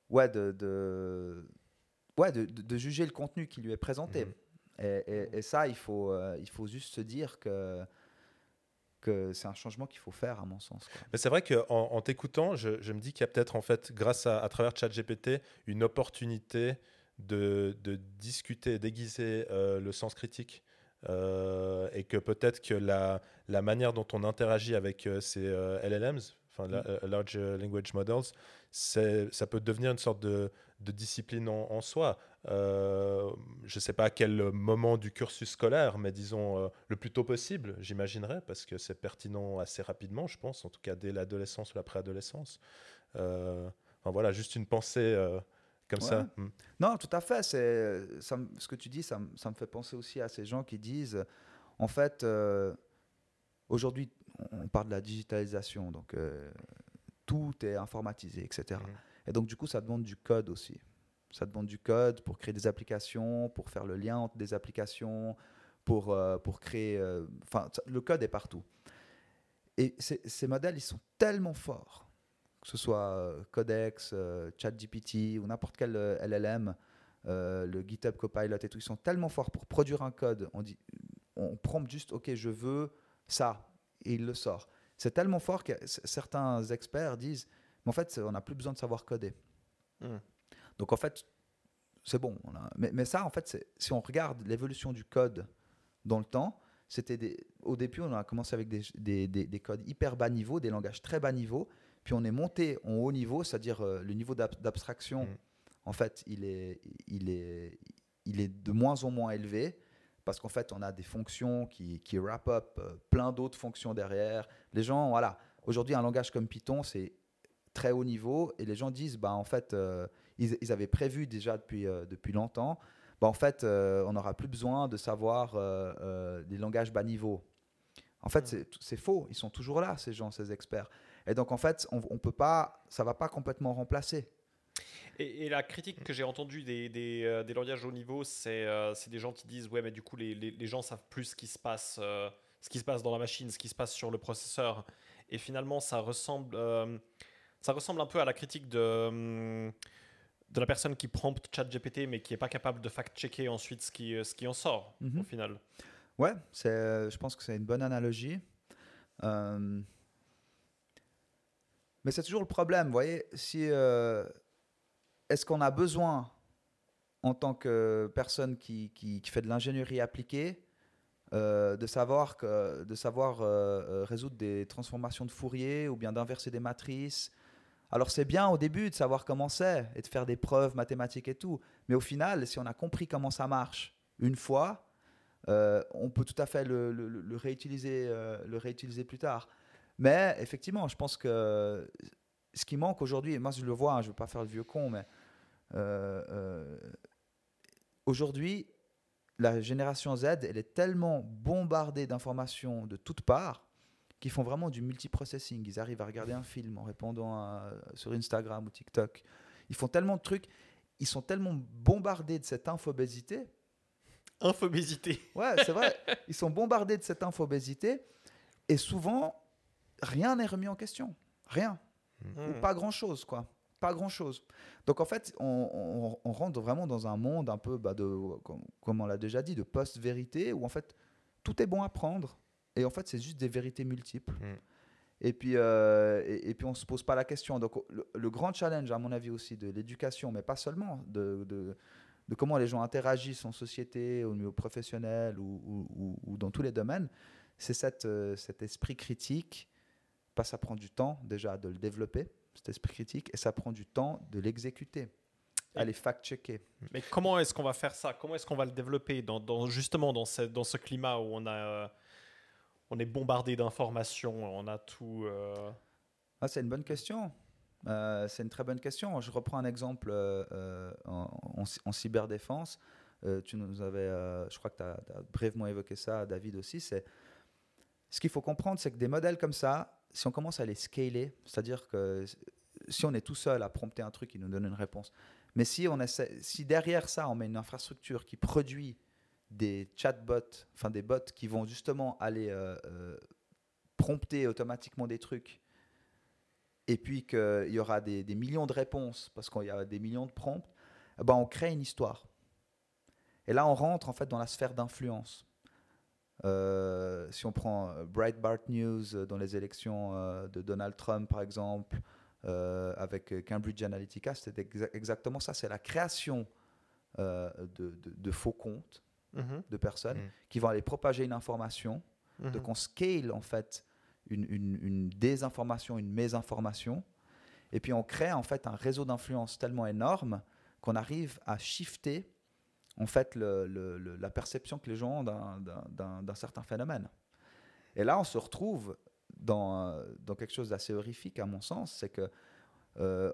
ouais, de, de, ouais, de, juger le contenu qui lui est présenté. Et, et- et ça, il faut, euh, il faut juste se dire que, que c'est un changement qu'il faut faire, à mon sens. Mais c'est vrai qu'en en, t'écoutant, je, me dis qu'il y a peut-être, en fait, grâce à, travers ChatGPT, une opportunité de, de discuter, d'aiguiser euh, le sens critique. Euh, et que peut-être que la, manière dont on interagit avec euh, ces LLMs, enfin la- Mm. euh, Large Language Models, ça peut devenir une sorte de, de discipline en, en soi. Euh, je ne sais pas à quel moment du cursus scolaire, mais disons euh, le plus tôt possible, j'imaginerais, parce que c'est pertinent assez rapidement, je pense, en tout cas dès l'adolescence ou la préadolescence. Euh, enfin, voilà, juste une pensée comme Ouais. ça. Mm. Non, tout à fait. C'est, ça me- ce que tu dis, ça, me- ça me fait penser aussi à ces gens qui disent, en fait, aujourd'hui, on parle de la digitalisation, donc euh, tout est informatisé, etc. Et donc, du coup, ça demande du code aussi. Ça demande du code pour créer des applications, pour faire le lien entre des applications, pour, euh, pour créer... euh, Enfin, le code est partout. Et ces, modèles, ils sont tellement forts, que ce soit Codex, ChatGPT ou n'importe quel LLM, le GitHub Copilot et tout, ils sont tellement forts pour produire un code. On, dit, on prompte juste, OK, je veux ça, et il le sort. C'est tellement fort que certains experts disent, mais en fait, on n'a plus besoin de savoir coder. Hmm. Donc en fait, c'est bon. on a- Mais, mais ça, en fait, si on regarde l'évolution du code dans le temps, c'était des... au début, on a commencé avec des, des- des- des codes hyper bas niveau, des langages très bas niveau, puis on est monté en haut niveau, c'est-à-dire euh, le niveau d'ab- d'abstraction, Mm. en fait, il est, il, est, il est de moins en moins élevé, parce qu'en fait, on a des fonctions qui, qui wrap up euh, plein d'autres fonctions derrière. Les gens, voilà, aujourd'hui, un langage comme Python, c'est très haut niveau, et les gens disent, bah, en fait, euh, ils, ils avaient prévu déjà depuis, euh, depuis longtemps, bah, en fait, euh, on n'aura plus besoin de savoir des langages bas niveau. En fait, Mm. c'est- faux. Ils sont toujours là, ces gens, ces experts. Et donc, en fait, on, on peut pas, ça va pas complètement remplacer. Et, et la critique que j'ai entendue des, des, euh, des langages haut niveau, c'est euh, des gens qui disent ouais, mais du coup, les, les, les gens savent plus ce qui se passe, euh, ce qui se passe dans la machine, ce qui se passe sur le processeur. Et finalement, ça ressemble, euh, ça ressemble un peu à la critique de, hum, de la personne qui prompte ChatGPT, mais qui est pas capable de fact-checker ensuite ce qui, ce qui en sort Mhm. au final. Ouais, je pense que c'est une bonne analogie. Mais c'est toujours le problème, vous voyez, si euh, est-ce qu'on a besoin en tant que personne qui, fait de l'ingénierie appliquée euh, de savoir, de savoir euh, euh, résoudre des transformations de Fourier ou bien d'inverser des matrices? Alors c'est bien au début de savoir comment c'est et de faire des preuves mathématiques et tout, mais au final, si on a compris comment ça marche une fois, on peut tout à fait le, réutiliser, le réutiliser plus tard. Mais effectivement, je pense que ce qui manque aujourd'hui, et moi je le vois, hein, je ne veux pas faire le vieux con, mais euh, euh, aujourd'hui, la génération Z, elle est tellement bombardée d'informations de toutes parts qu'ils font vraiment du multiprocessing. Ils arrivent à regarder un film en répondant à- sur Instagram ou TikTok. Ils font tellement de trucs. Ils sont tellement bombardés de cette infobésité. Infobésité. Ouais, c'est vrai. Ils sont bombardés de cette infobésité. Et souvent, rien n'est remis en question. Rien ou Hmm. pas grand chose quoi. Pas grand chose donc en fait on, on- on rentre vraiment dans un monde un peu bah, de comme, comme on l'a déjà dit de post-vérité où en fait tout est bon à prendre. Et en fait c'est juste des vérités multiples. Mm. et puis euh, et, et puis on se pose pas la question. Donc le, le grand challenge à mon avis aussi de l'éducation mais pas seulement de, de, de comment les gens interagissent en société au niveau professionnel ou, ou- ou- ou dans tous les domaines c'est euh, cet esprit critique pas ça prend du temps déjà de le développer, cet esprit critique, et ça prend du temps de l'exécuter, aller fact-checker. Mais comment est-ce qu'on va faire ça? Comment est-ce qu'on va le développer dans, dans- justement dans ce, dans ce climat où on a euh, on est bombardé d'informations, on a tout. euh, Ah, c'est une bonne question. Euh, c'est une très bonne question. Je reprends un exemple en, en- en cyberdéfense. Tu nous avais, je crois que tu as, brièvement évoqué ça, David aussi. C'est ce qu'il faut comprendre, c'est que des modèles comme ça, si on commence à les scaler, c'est-à-dire que si on est tout seul à prompter un truc, il nous donne une réponse. Mais si on si derrière ça, on met une infrastructure qui produit des chatbots, enfin des bots qui vont justement aller euh, euh, prompter automatiquement des trucs et puis qu'il y aura des, des millions de réponses parce qu'il y a des millions de prompts, eh ben on crée une histoire. Et là, on rentre en fait dans la sphère d'influence. Euh, si on prend euh, Breitbart News euh, dans les élections de Donald Trump, par exemple, euh, avec Cambridge Analytica, c'était exa- exactement ça. C'est la création euh, de, de- de faux comptes mhm, de personnes Mhm. qui vont aller propager une information de mhm. qu'on scale en fait une, une- une désinformation, une mésinformation, et puis on crée en fait un réseau d'influence tellement énorme qu'on arrive à shifter en fait le- le- le- la perception que les gens ont d'un- certain phénomène. Et là, on se retrouve dans, euh, dans quelque chose d'assez horrifique à mon sens, c'est que euh,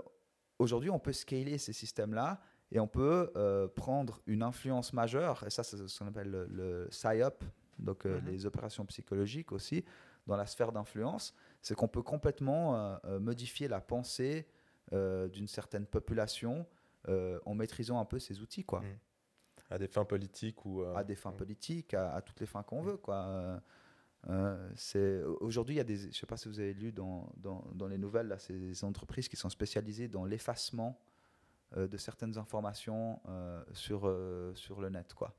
aujourd'hui, on peut scaler ces systèmes-là et on peut euh, prendre une influence majeure, et ça, c'est ce qu'on appelle le, le PSYOP, donc euh, Mhm. les opérations psychologiques aussi, dans la sphère d'influence, c'est qu'on peut complètement modifier la pensée d'une certaine population en maîtrisant un peu ces outils, quoi, Mhm. À des fins politiques ou. euh, à des fins mm. politiques, à, à toutes les fins qu'on veut, quoi. Euh, euh, c'est aujourd'hui il y a des, je sais pas si vous avez lu dans, dans, dans les nouvelles là, ces entreprises qui sont spécialisées dans l'effacement euh, de certaines informations euh, sur euh, sur le net, quoi.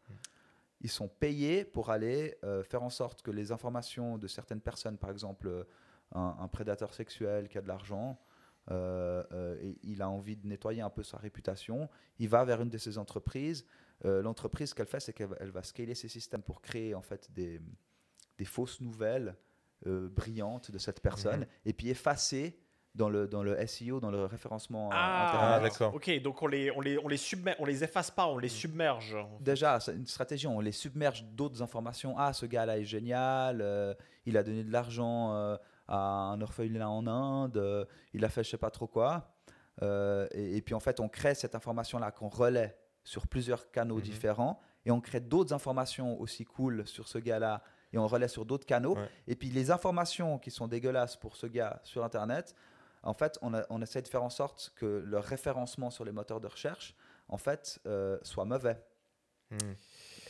Ils sont payés pour aller euh, faire en sorte que les informations de certaines personnes, par exemple euh, un, un prédateur sexuel qui a de l'argent, euh, euh, et il a envie de nettoyer un peu sa réputation, il va vers une de ces entreprises. Euh, L'entreprise, ce qu'elle fait, c'est qu'elle va- scaler ses systèmes pour créer en fait des, des fausses nouvelles euh, brillantes de cette personne, Mhm. et puis effacer dans le, dans le SEO, dans le référencement Ah, Internet. d'accord. Ok, donc on les, on les, on les submer- on les efface pas, on les submerge. Déjà, c'est une stratégie, on les submerge d'autres informations. Ah, ce gars-là est génial, euh, il a donné de l'argent euh, à un orphelinat en Inde, euh, il a fait je sais pas trop quoi. Euh, et, et puis en fait, on crée cette information-là qu'on relaie sur plusieurs canaux Mhm. différents et on crée d'autres informations aussi cool sur ce gars-là et on relaie sur d'autres canaux. Ouais. Et puis les informations qui sont dégueulasses pour ce gars sur Internet, en fait, on, a- on essaie de faire en sorte que le référencement sur les moteurs de recherche, en fait, euh, soit mauvais. Mm.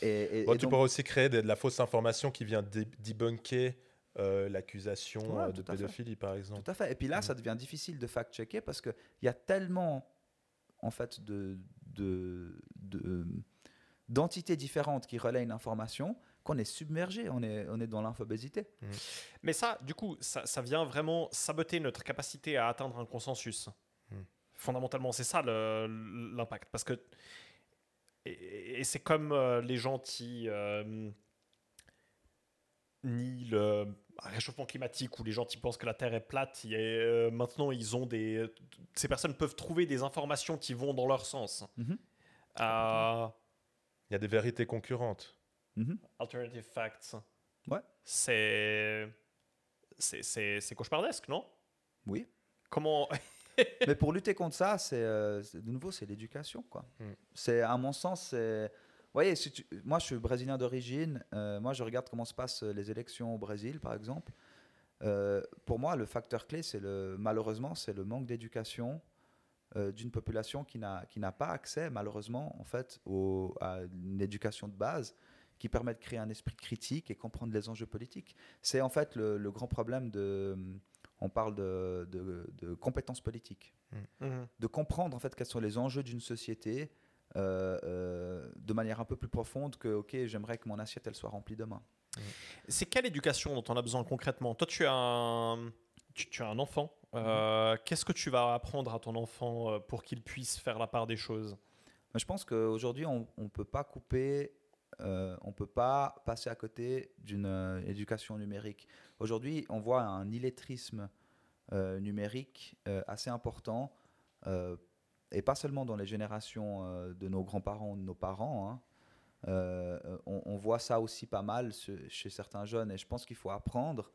Et, et- Bon, et tu donc- pourrais aussi créer de, de la fausse information qui vient dé- debunker euh, l'accusation Ouais, euh, de pédophilie, par exemple. Tout à fait. Et puis là, Mhm. ça devient difficile de fact-checker parce qu'il y a tellement, en fait, de, de, de- d'entités différentes qui relaient une information qu'on est submergé, on est, on est dans l'infobésité. Mais ça, du coup, ça, ça vient vraiment saboter notre capacité à atteindre un consensus. Mm. Fondamentalement, c'est ça le- l'impact. Parce que. Et, et c'est comme euh, les gens qui euh, nient le réchauffement climatique ou les gens qui pensent que la Terre est plate. A, euh, maintenant, ils ont des. Ces personnes peuvent trouver des informations qui vont dans leur sens. Mhm. Euh, Il y a des vérités concurrentes. Mhm. alternative facts. Ouais. C'est. C'est- cauchemardesque, non? Oui. Comment. Mais pour lutter contre ça, c'est euh, de nouveau, c'est l'éducation. quoi. Mm. C'est à mon sens, c'est. Voyez, si tu- moi je suis brésilien d'origine. euh, moi je regarde comment se passent les élections au Brésil, par exemple. Euh, pour moi, le facteur clé, c'est le malheureusement, c'est le manque d'éducation euh, d'une population qui n'a qui n'a pas accès, malheureusement, en fait, au- à une éducation de base qui permet de créer un esprit critique et comprendre les enjeux politiques. C'est en fait le, le grand problème de. On parle de, de- de compétences politiques Mhm. de comprendre en fait quels sont les enjeux d'une société de manière un peu plus profonde que ok j'aimerais que mon assiette elle soit remplie demain. C'est quelle éducation dont on a besoin concrètement? Toi, tu as un, tu, tu as un enfant. Euh, Qu'est-ce que tu vas apprendre à ton enfant euh, pour qu'il puisse faire la part des choses? Mais je pense qu'aujourd'hui on ne peut pas couper, euh, on peut pas passer à côté d'une euh, éducation numérique. Aujourd'hui on voit un illettrisme euh, numérique euh, assez important euh, et pas seulement dans les générations euh, de nos grands-parents ou de nos parents. hein. Euh, on, on voit ça aussi pas mal chez certains jeunes et je pense qu'il faut apprendre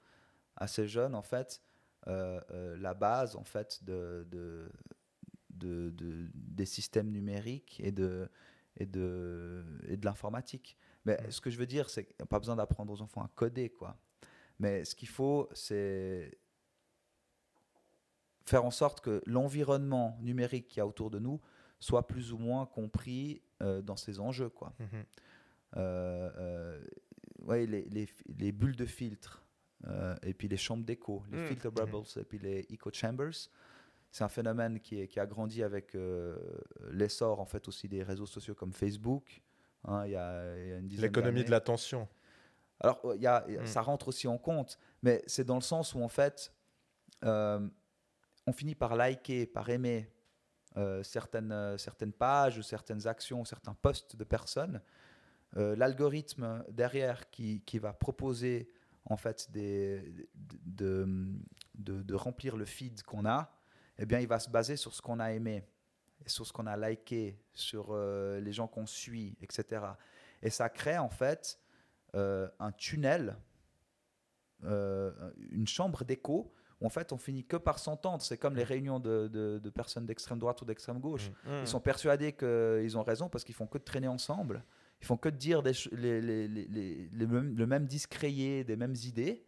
à ces jeunes en fait euh, euh, la base en fait de, de, de- de- des systèmes numériques et de, et de, et de l'informatique. Mais Mm. ce que je veux dire, c'est qu'il n'y a pas besoin d'apprendre aux enfants à coder, quoi. Mais ce qu'il faut, c'est faire en sorte que l'environnement numérique qu'il y a autour de nous soit plus ou moins compris euh, dans ses enjeux, quoi. Mhm. Euh, euh, ouais, les, les, les bulles de filtre et puis les chambres d'écho, les Mm. filter bubbles et puis les echo chambers. C'est un phénomène qui, est- qui a grandi avec l'essor en fait aussi des réseaux sociaux comme Facebook. hein, il, y a, il y a une dizaine L'économie de l'attention. Alors, il y a, Mm. ça rentre aussi en compte, mais c'est dans le sens où, en fait, on finit par liker, par aimer euh, certaines, euh, certaines pages certaines actions, certains posts de personnes. Euh, L'algorithme derrière qui, qui va proposer, en fait, de, de, remplir le feed qu'on a, eh bien, il va se baser sur ce qu'on a aimé, sur ce qu'on a liké, sur les gens qu'on suit, etc. Et ça crée, en fait, un tunnel, une chambre d'écho, en fait on finit que par s'entendre. C'est comme les réunions de, de- de personnes d'extrême droite ou d'extrême gauche. Mhm. Ils sont persuadés qu'ils ont raison parce qu'ils font que de traîner ensemble. Ils font que de dire des les, le même disque rayé, des mêmes idées.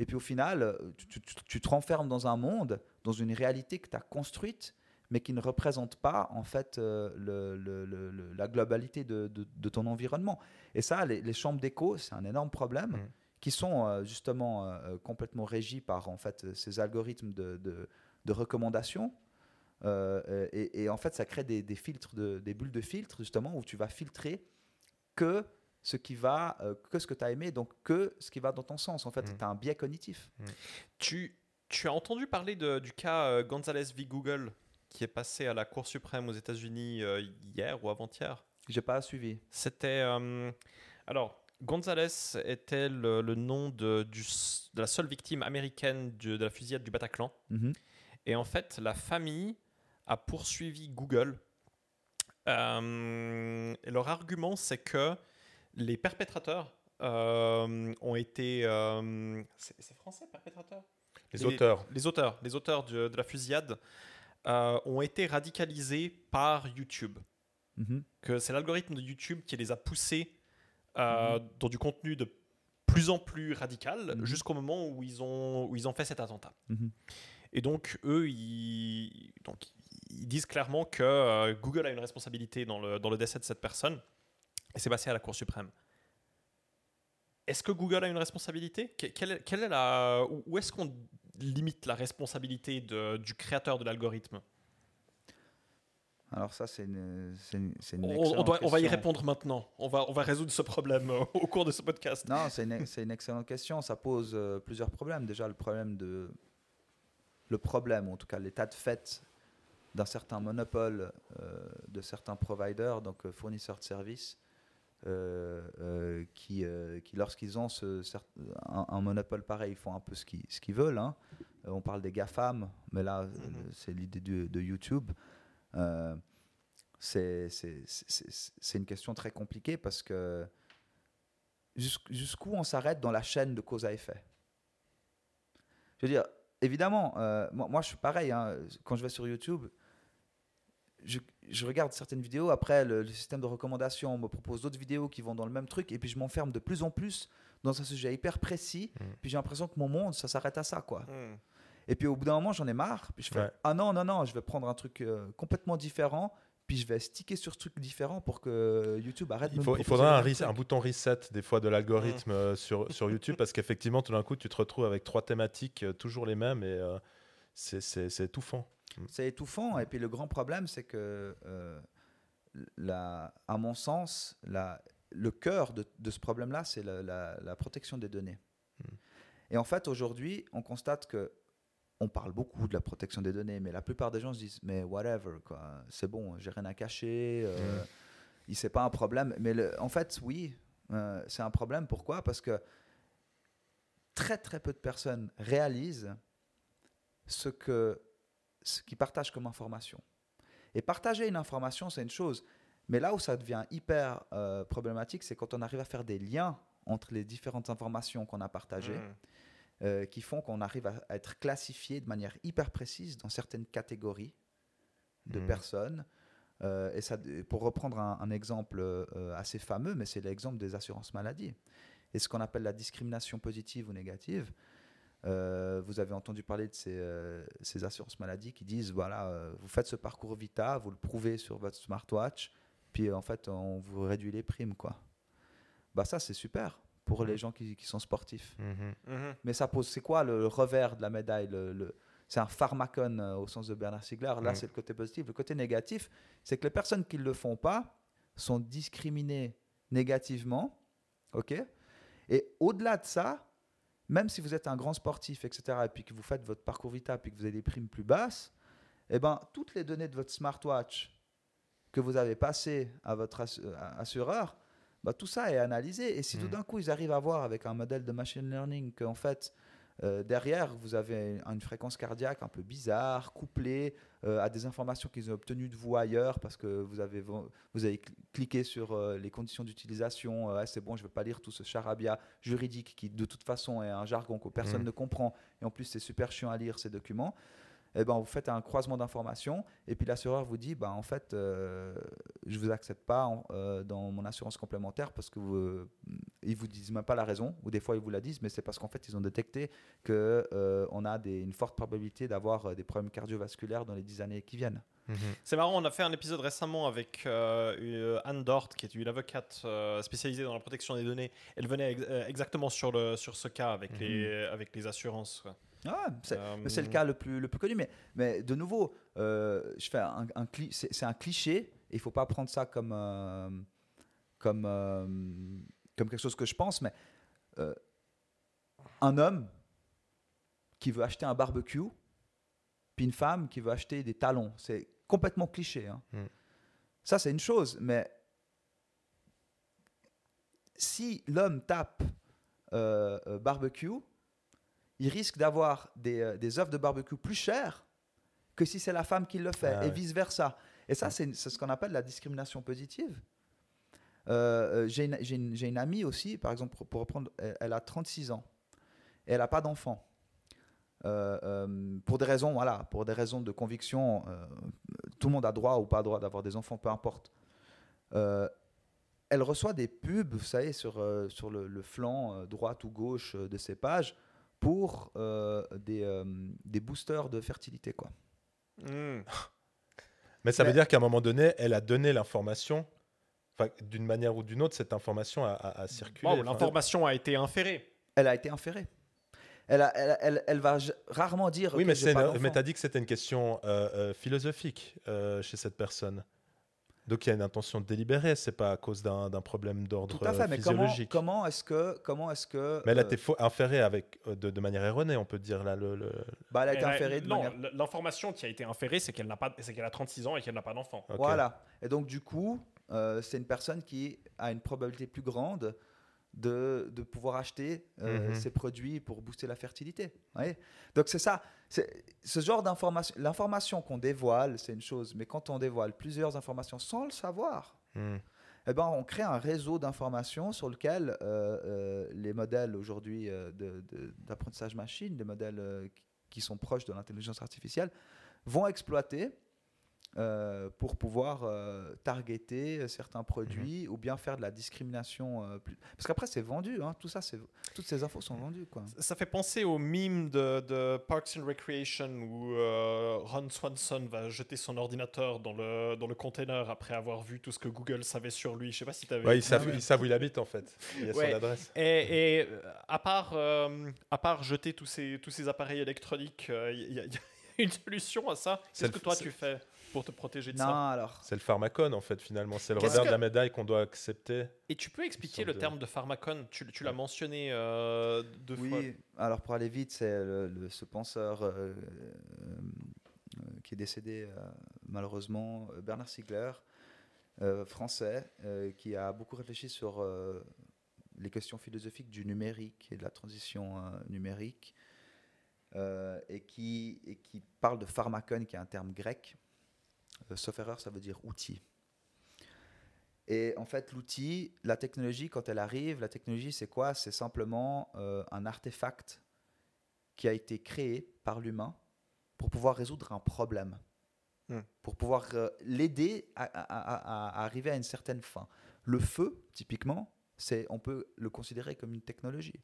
Et puis au final, tu, tu- tu te renfermes dans un monde, dans une réalité que tu as construite, mais qui ne représente pas en fait euh, le- le- le- le- la globalité de, de- de ton environnement. Et ça, les, les chambres d'écho, c'est un énorme problème. Qui sont euh, justement euh, euh, complètement régis par en fait ces algorithmes de, de, de recommandation. Euh, et, et en fait, ça crée des, des filtres, de, des bulles de filtre justement où tu vas filtrer que ce qui va, euh, que ce que tu as aimé, donc que ce qui va dans ton sens. En fait, Mhm. tu as un biais cognitif. Tu, tu as entendu parler de- du cas euh, Gonzalez v. Google qui est passé à la Cour suprême aux États-Unis hier ou avant-hier? J'ai pas suivi. C'était. alors, Gonzalez était le, le nom de, du s- de la seule victime américaine de, de la fusillade du Bataclan. Mhm. Et en fait, la famille a poursuivi Google. Euh, et leur argument, c'est que les perpétrateurs euh, ont été. euh, c'est français, perpétrateurs? Les Les- auteurs. les auteurs, les auteurs de, de la fusillade ont été radicalisés par YouTube. Mhm. Que c'est l'algorithme de YouTube qui les a poussés euh, dans du contenu de plus en plus radical Mhm. jusqu'au moment où ils, ont, où ils ont fait cet attentat. Mhm. Et donc, eux, ils, donc, ils disent clairement que euh, Google a une responsabilité dans le, dans le décès de cette personne. Et c'est passé à la Cour suprême. Est-ce que Google a une responsabilité? Que- quelle, est- quelle est la, Où où est-ce qu'on limite la responsabilité de- du créateur de l'algorithme? Alors ça, c'est une, c'est une, une On, on doit- on va y question. répondre maintenant. On va, on va résoudre ce problème euh, au cours de ce podcast. Non, c'est une, c'est une excellente question. Ça pose euh, plusieurs problèmes. Déjà, le problème de. Le problème, ou en tout cas l'état de fait d'un certain monopole euh, de certains providers, donc euh, fournisseurs de services, qui, qui lorsqu'ils ont ce, un, un monopole pareil, font un peu ce qu'ils, ce qu'ils veulent. hein. On parle des GAFAM, mais là, euh, c'est l'idée de YouTube. Euh, c'est, une question très compliquée parce que jusqu- jusqu'où on s'arrête dans la chaîne de cause à effet? Je veux dire, évidemment, euh, moi, moi, je suis pareil. hein, quand je vais sur YouTube, je, je regarde certaines vidéos. Après, le, le système de recommandation me propose d'autres vidéos qui vont dans le même truc. Et puis, je m'enferme de plus en plus dans un sujet hyper précis. Mm. Puis, j'ai l'impression que mon monde, ça s'arrête à ça. quoi. Hmm. Et puis, au bout d'un moment, j'en ai marre. Puis, je fais Ouais. Ah non, non, non, je vais prendre un truc euh, complètement différent. Puis, je vais sticker sur ce truc différent pour que YouTube arrête de Il, me faut, il proposer faudra un, res- bouton reset des fois de l'algorithme euh, sur, sur YouTube parce qu'effectivement, tout d'un coup, tu te retrouves avec trois thématiques euh, toujours les mêmes et euh, c'est- étouffant. C'est étouffant. Et puis le grand problème, c'est que, euh, la, à mon sens, la, le cœur de, de ce problème-là, c'est la, la- protection des données. Hmm. Et en fait, aujourd'hui, on constate que on parle beaucoup de la protection des données, mais la plupart des gens se disent, mais whatever, quoi, c'est bon, j'ai rien à cacher, euh, il c'est pas un problème. Mais en fait, oui, euh, c'est un problème. Pourquoi? Parce que très très peu de personnes réalisent ce que ce qu'ils partagent comme information. Et partager une information, c'est une chose. Mais là où ça devient hyper euh, problématique, c'est quand on arrive à faire des liens entre les différentes informations qu'on a partagées, Hmm. Euh, qui font qu'on arrive à, à être classifié de manière hyper précise dans certaines catégories de Mhm. personnes. Euh, et ça, pour reprendre un, un exemple euh, assez fameux, mais c'est l'exemple des assurances maladie. Et ce qu'on appelle la discrimination positive ou négative. Euh, vous avez entendu parler de ces, euh, ces assurances maladie qui disent voilà, euh, vous faites ce parcours Vita, vous le prouvez sur votre smartwatch, puis en fait, on vous réduit les primes. quoi. Bah, ça, c'est super pour les gens qui, qui sont sportifs. Mhm. Mhm. Mais ça pose, c'est quoi le revers de la médaille le, le- C'est un pharmacone euh, au sens de Bernard Stiegler. Là, Mm. c'est le côté positif. Le côté négatif, c'est que les personnes qui ne le font pas sont discriminées négativement. OK? Et au-delà de ça, même si vous êtes un grand sportif, etc., et puis que vous faites votre parcours Vita, puis que vous avez des primes plus basses, eh ben, toutes les données de votre smartwatch que vous avez passées à votre assureur, bah, tout ça est analysé. Et si tout Mm. d'un coup, ils arrivent à voir avec un modèle de machine learning qu'en fait, euh, derrière, vous avez une fréquence cardiaque un peu bizarre, couplée euh, à des informations qu'ils ont obtenues de vous ailleurs parce que vous avez, vo- vous avez cl- cliqué sur euh, les conditions d'utilisation. Ah, c'est bon, je ne veux pas lire tout ce charabia juridique qui, de toute façon, est un jargon que personne Mm. ne comprend. Et en plus, c'est super chiant à lire ces documents. Eh ben, vous faites un croisement d'informations et puis l'assureur vous dit bah, en fait, euh, je ne vous accepte pas en- euh, dans mon assurance complémentaire parce que vous, euh, ils vous disent même pas la raison, ou des fois ils vous la disent, mais c'est parce qu'en fait ils ont détecté que euh, on a des- une forte probabilité d'avoir des problèmes cardiovasculaires dans les 10 années qui viennent. Mhm. C'est marrant, on a fait un épisode récemment avec euh, Anne Dort, qui est une avocate euh, spécialisée dans la protection des données. Elle venait ex- exactement sur, le, sur ce cas avec, Mhm. les, avec les assurances. quoi. Ah, c'est Euh, c'est le cas le plus, le plus connu, mais, mais de nouveau, euh, je fais un, c'est un cliché, il faut pas prendre ça comme, euh, comme, euh, comme quelque chose que je pense, mais un homme qui veut acheter un barbecue, puis une femme qui veut acheter des talons, c'est complètement cliché. hein. Mm. Ça, c'est une chose, mais si l'homme tape barbecue, il risque d'avoir des, euh, des œufs de barbecue plus chères que si c'est la femme qui le fait, Ah et vice-versa. Et ça, c'est ce qu'on appelle la discrimination positive. Euh, euh, J'ai une, amie aussi, par exemple, pour, pour reprendre, elle, elle a 36 ans, et elle n'a pas d'enfant. Euh, euh, pour des raisons, voilà, pour des raisons de conviction, tout le monde a droit ou pas droit d'avoir des enfants, peu importe. Elle reçoit des pubs, vous savez, sur, sur le, le flanc droite ou gauche de ses pages pour euh, des, euh, des boosters de fertilité. Quoi. Hmm. Mais ça veut dire qu'à un moment donné, elle a donné l'information, d'une manière ou d'une autre, cette information a, a- a circulé. Wow, L'information a été inférée. Elle a été inférée. Elle, a- elle, elle, elle va rarement dire. Oui, mais, tu as dit que c'était une question euh, euh, philosophique euh, chez cette personne. Donc il y a une intention délibérée, c'est pas à cause d'un d'un problème d'ordre Tout à fait, euh, mais comment, physiologique. comment est-ce que. Comment est-ce que Mais là, euh, tu es inféré avec, euh, de, de manière erronée, on peut dire. Là, le, le- bah, elle a été Elle a- inférée de non, manière. l'information qui a été inférée, c'est qu'elle n'a pas, c'est qu'elle a 36 ans et qu'elle n'a pas d'enfant. Voilà. Et donc, du coup, euh, c'est une personne qui a une probabilité plus grande de, de pouvoir acheter euh, Mhm. ces produits pour booster la fertilité. Voyez donc, c'est ça. Ce genre d'information. L'information qu'on dévoile, c'est une chose. Mais quand on dévoile plusieurs informations sans le savoir, Hmm. eh ben, on crée un réseau d'informations sur lequel euh, euh, les modèles aujourd'hui d'apprentissage machine, les modèles qui sont proches de l'intelligence artificielle, vont exploiter euh, pour pouvoir euh, targeter euh, certains produits ou bien faire de la discrimination. euh, plus- Parce qu'après, c'est vendu. hein, tout ça, toutes ces infos sont vendues. Quoi. Ça fait penser au mime de, de Parks and Recreation où euh, Ron Swanson va jeter son ordinateur dans le, dans le container après avoir vu tout ce que Google savait sur lui. Je sais pas si tu avais. Ouais, ils, savent, ouais. ils savent où il habite en fait. Il y a Ouais. son adresse. Et, et, à, part, euh, à part jeter tous ces, tous ces appareils électroniques, euh, il y, y a une solution à ça? C'est Qu'est-ce que toi tu fais? Pour te protéger de Non, ça alors. C'est le pharmacone en fait finalement. C'est le Qu'est-ce revers que- de la médaille qu'on doit accepter. Et tu peux expliquer sorte le de- terme de pharmacone? Tu, tu l'as mentionné euh, deux fois. Oui, alors pour aller vite, c'est le- le- ce penseur euh, euh, qui est décédé euh, malheureusement, euh, Bernard Stiegler, euh, français, euh, qui a beaucoup réfléchi sur euh, les questions philosophiques du numérique et de la transition euh, numérique, euh, et, qui, et qui parle de pharmacone, qui est un terme grec. Euh, sauf erreur, ça veut dire outil. Et en fait, l'outil, la technologie, quand elle arrive, la technologie, c'est quoi? C'est simplement euh, un artefact qui a été créé par l'humain pour pouvoir résoudre un problème, Hmm. pour pouvoir euh, l'aider à, à- à- à arriver à une certaine fin. Le feu, typiquement, c'est, on peut le considérer comme une technologie.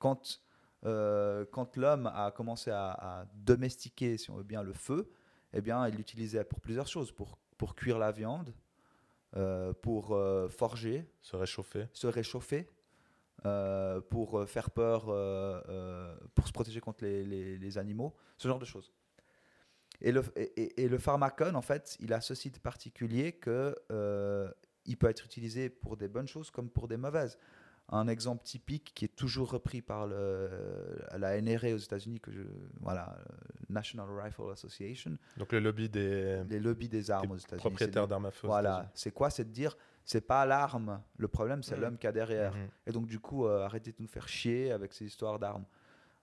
Quand, euh, quand l'homme a commencé à, à domestiquer, si on veut bien, le feu, eh bien, il l'utilisait pour plusieurs choses, pour, pour cuire la viande, euh, pour euh, forger, Se réchauffer. se réchauffer, euh, pour faire peur, pour se protéger contre les, les- les animaux, ce genre de choses. Et le, et, et- le pharmacone, en fait, il a ceci de particulier que il peut être utilisé pour des bonnes choses comme pour des mauvaises. Un exemple typique qui est toujours repris par le, la NRA aux États-Unis, que je, voilà, euh, National Rifle Association, Donc le lobby des, les lobbies des armes des aux États-Unis. propriétaires d'armes à feu. Voilà, c'est quoi? C'est de dire, c'est pas l'arme, le problème, c'est Mhm. l'homme qui a derrière. Mhm. Et donc, du coup, euh, arrêtez de nous faire chier avec ces histoires d'armes.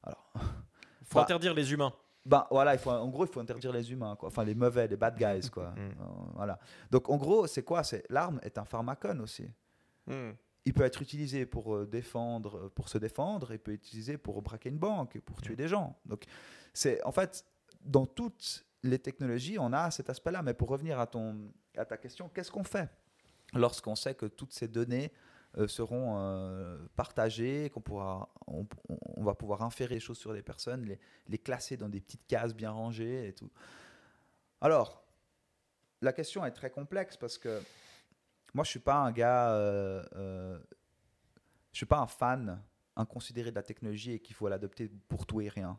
Alors, faut Bah. interdire les humains. ben voilà, il faut, en gros, il faut interdire les humains, quoi. enfin les mauvais, les bad guys, quoi. Mhm. Euh, voilà. Donc, en gros, c'est quoi? C'est l'arme est un pharmacone aussi. Il peut être utilisé pour euh, défendre, euh, pour se défendre, il peut être utilisé pour braquer une banque, pour tuer des gens. Donc, c'est en fait dans toutes les technologies, on a cet aspect-là. Mais pour revenir à ton, à ta question, qu'est-ce qu'on fait lorsqu'on sait que toutes ces données euh, seront euh, partagées, qu'on pourra, on, va pouvoir inférer des choses sur les personnes, les, les classer dans des petites cases bien rangées et tout? Alors, la question est très complexe parce que moi, je suis pas un gars, euh, euh, je suis pas un fan inconsidéré de la technologie et qu'il faut l'adopter pour tout et rien.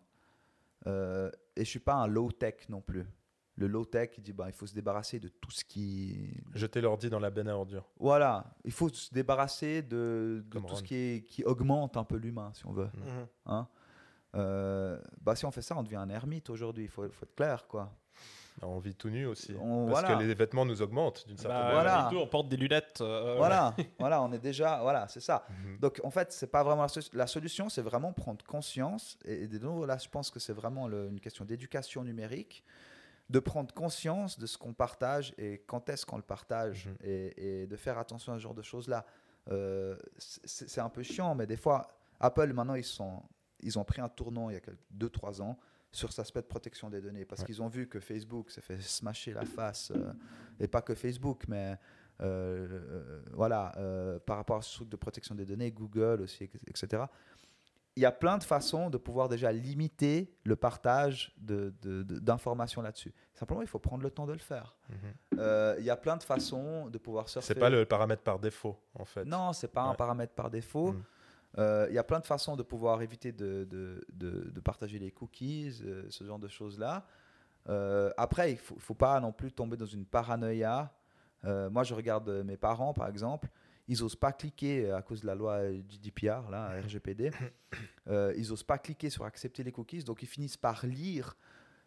Euh, et je suis pas un low tech non plus. Le low tech, il dit bah, il faut se débarrasser de tout ce qui, Jeter l'ordi dans la benne à ordures. voilà, il faut se débarrasser de, tout ce qui, est, qui augmente un peu l'humain, si on veut. Mhm. Hein? Euh, bah, si on fait ça, on devient un ermite aujourd'hui, il faut, faut être clair. quoi. On vit tout nu aussi. On- parce voilà. que les vêtements nous augmentent d'une certaine Bah, manière. Voilà. on porte des lunettes. euh, Voilà, voilà, on est déjà, voilà, c'est ça. Mhm. Donc en fait, c'est pas vraiment la, so- la solution, c'est vraiment prendre conscience. Et, et de nouveau, là, je pense que c'est vraiment le- une question d'éducation numérique, de prendre conscience de ce qu'on partage et quand est-ce qu'on le partage, Mhm. et, et de faire attention à ce genre de choses-là. Euh, c'est c'est un peu chiant, mais des fois, Apple maintenant ils sont, ils ont pris un tournant il y a 2-3 ans sur cet aspect de protection des données parce Ouais. qu'ils ont vu que Facebook s'est fait smasher la face euh, et pas que Facebook mais euh, euh, voilà par rapport à ce truc de protection des données Google aussi etc il y a plein de façons de pouvoir déjà limiter le partage de- de- de- d'informations là-dessus simplement il faut prendre le temps de le faire Mhm. Il y a plein de façons de pouvoir surfer C'est pas le paramètre par défaut, en fait. non c'est pas un paramètre par défaut Mm. Euh, Il y a plein de façons de pouvoir éviter de, de- de- de partager les cookies, euh, ce genre de choses-là. Euh, après, il ne faut, faut pas non plus tomber dans une paranoïa. Moi, je regarde mes parents, par exemple. Ils n'osent pas cliquer à cause de la loi GDPR, là, RGPD. Euh, ils n'osent pas cliquer sur accepter les cookies, donc ils finissent par lire.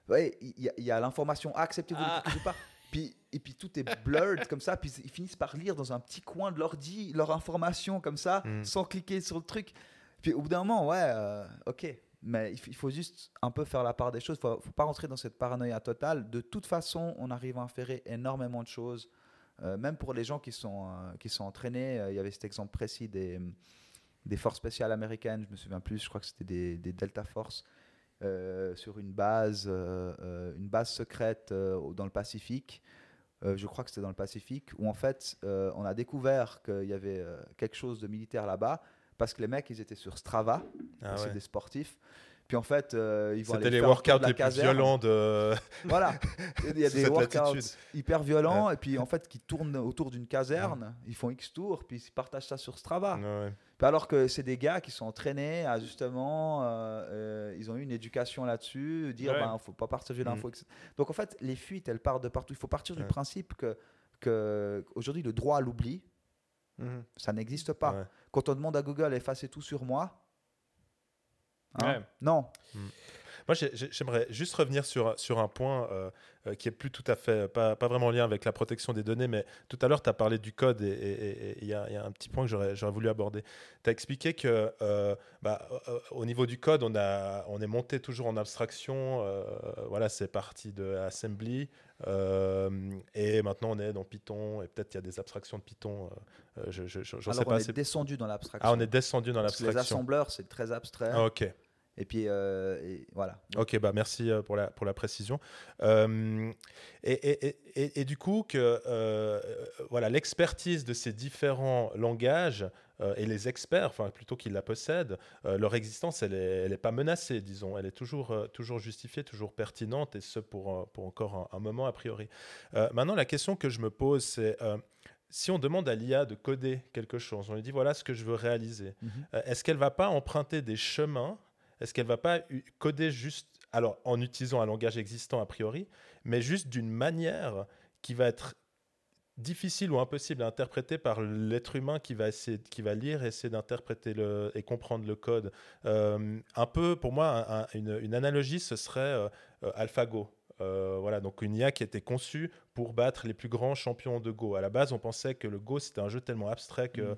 Ouais, il y a, l'information acceptez-vous Ah. les cookies ou pas? Puis, et puis tout est blurred comme ça, puis ils finissent par lire dans un petit coin de l'ordi leur information comme ça, Mm. sans cliquer sur le truc. Puis au bout d'un moment, ouais, euh, ok. Mais il faut juste un peu faire la part des choses. Il faut, faut pas rentrer dans cette paranoïa totale. De toute façon, on arrive à inférer énormément de choses. Euh, même pour les gens qui sont, euh, qui sont entraînés, il y avait cet exemple précis des, des forces spéciales américaines, je me souviens plus, je crois que c'était des, des Delta Force, euh, sur une base, euh, euh, une base secrète euh, dans le Pacifique. Je crois que c'était dans le Pacifique, où en fait, on a découvert qu'il y avait quelque chose de militaire là-bas, parce que les mecs, ils étaient sur Strava, Ah c'est des sportifs. Puis en fait, euh, ils vont C'était les workouts les plus caserne. violents de. Voilà, il y a des workouts latitude. hyper violents, et puis en fait, qui tournent autour d'une caserne, ils font X tours, puis ils partagent ça sur Strava. Ouais. Puis alors que c'est des gars qui sont entraînés à justement, euh, euh, ils ont eu une éducation là-dessus, dire ben faut pas partager l'info. Mhm. etc. Donc en fait, les fuites, elles partent de partout. Il faut partir du principe que, que aujourd'hui le droit à l'oubli, Mhm. ça n'existe pas. Quand on demande à Google effacez tout sur moi, hein, Ouais. non. Moi, j'ai- j'ai- j'aimerais juste revenir sur, sur un point euh, euh, qui est plus tout à fait, pas, pas vraiment en lien avec la protection des données, mais tout à l'heure, tu as parlé du code et- il y, a il y a un petit point que j'aurais voulu aborder. Tu as expliqué que euh, bah, au niveau du code, on, a, on est monté toujours en abstraction. euh, voilà, c'est parti de Assembly. et maintenant, on est dans Python. Et peut-être il y a des abstractions de Python. je j'en sais Alors on pas. est assez. descendu dans l'abstraction. Ah, on est descendu dans Parce que les l'abstraction. assembleurs, c'est très abstrait. Ah, ok. Et puis euh, et voilà. Ok, bah merci euh, pour la, pour la précision. Euh, et, et- et- du coup, que, euh, voilà, l'expertise de ces différents langages et les experts, enfin plutôt qu'ils la possèdent, leur existence, elle n'est elle est pas menacée, disons. Elle est toujours, toujours justifiée, toujours pertinente, et ce pour, pour encore un, un moment a priori. Maintenant, la question que je me pose, c'est... si on demande à l'IA de coder quelque chose, on lui dit voilà ce que je veux réaliser, Mhm. euh, Est-ce qu'elle va pas emprunter des chemins Est-ce qu'elle va pas coder juste, alors en utilisant un langage existant a priori, mais juste d'une manière qui va être difficile ou impossible à interpréter par l'être humain qui va essayer, qui va lire, essayer d'interpréter le et comprendre le code? Euh, un peu, pour moi, un- un- une, une analogie, ce serait euh, euh, AlphaGo. Euh, voilà, donc une IA qui était conçue pour battre les plus grands champions de Go. À la base, on pensait que le Go c'était un jeu tellement abstrait que,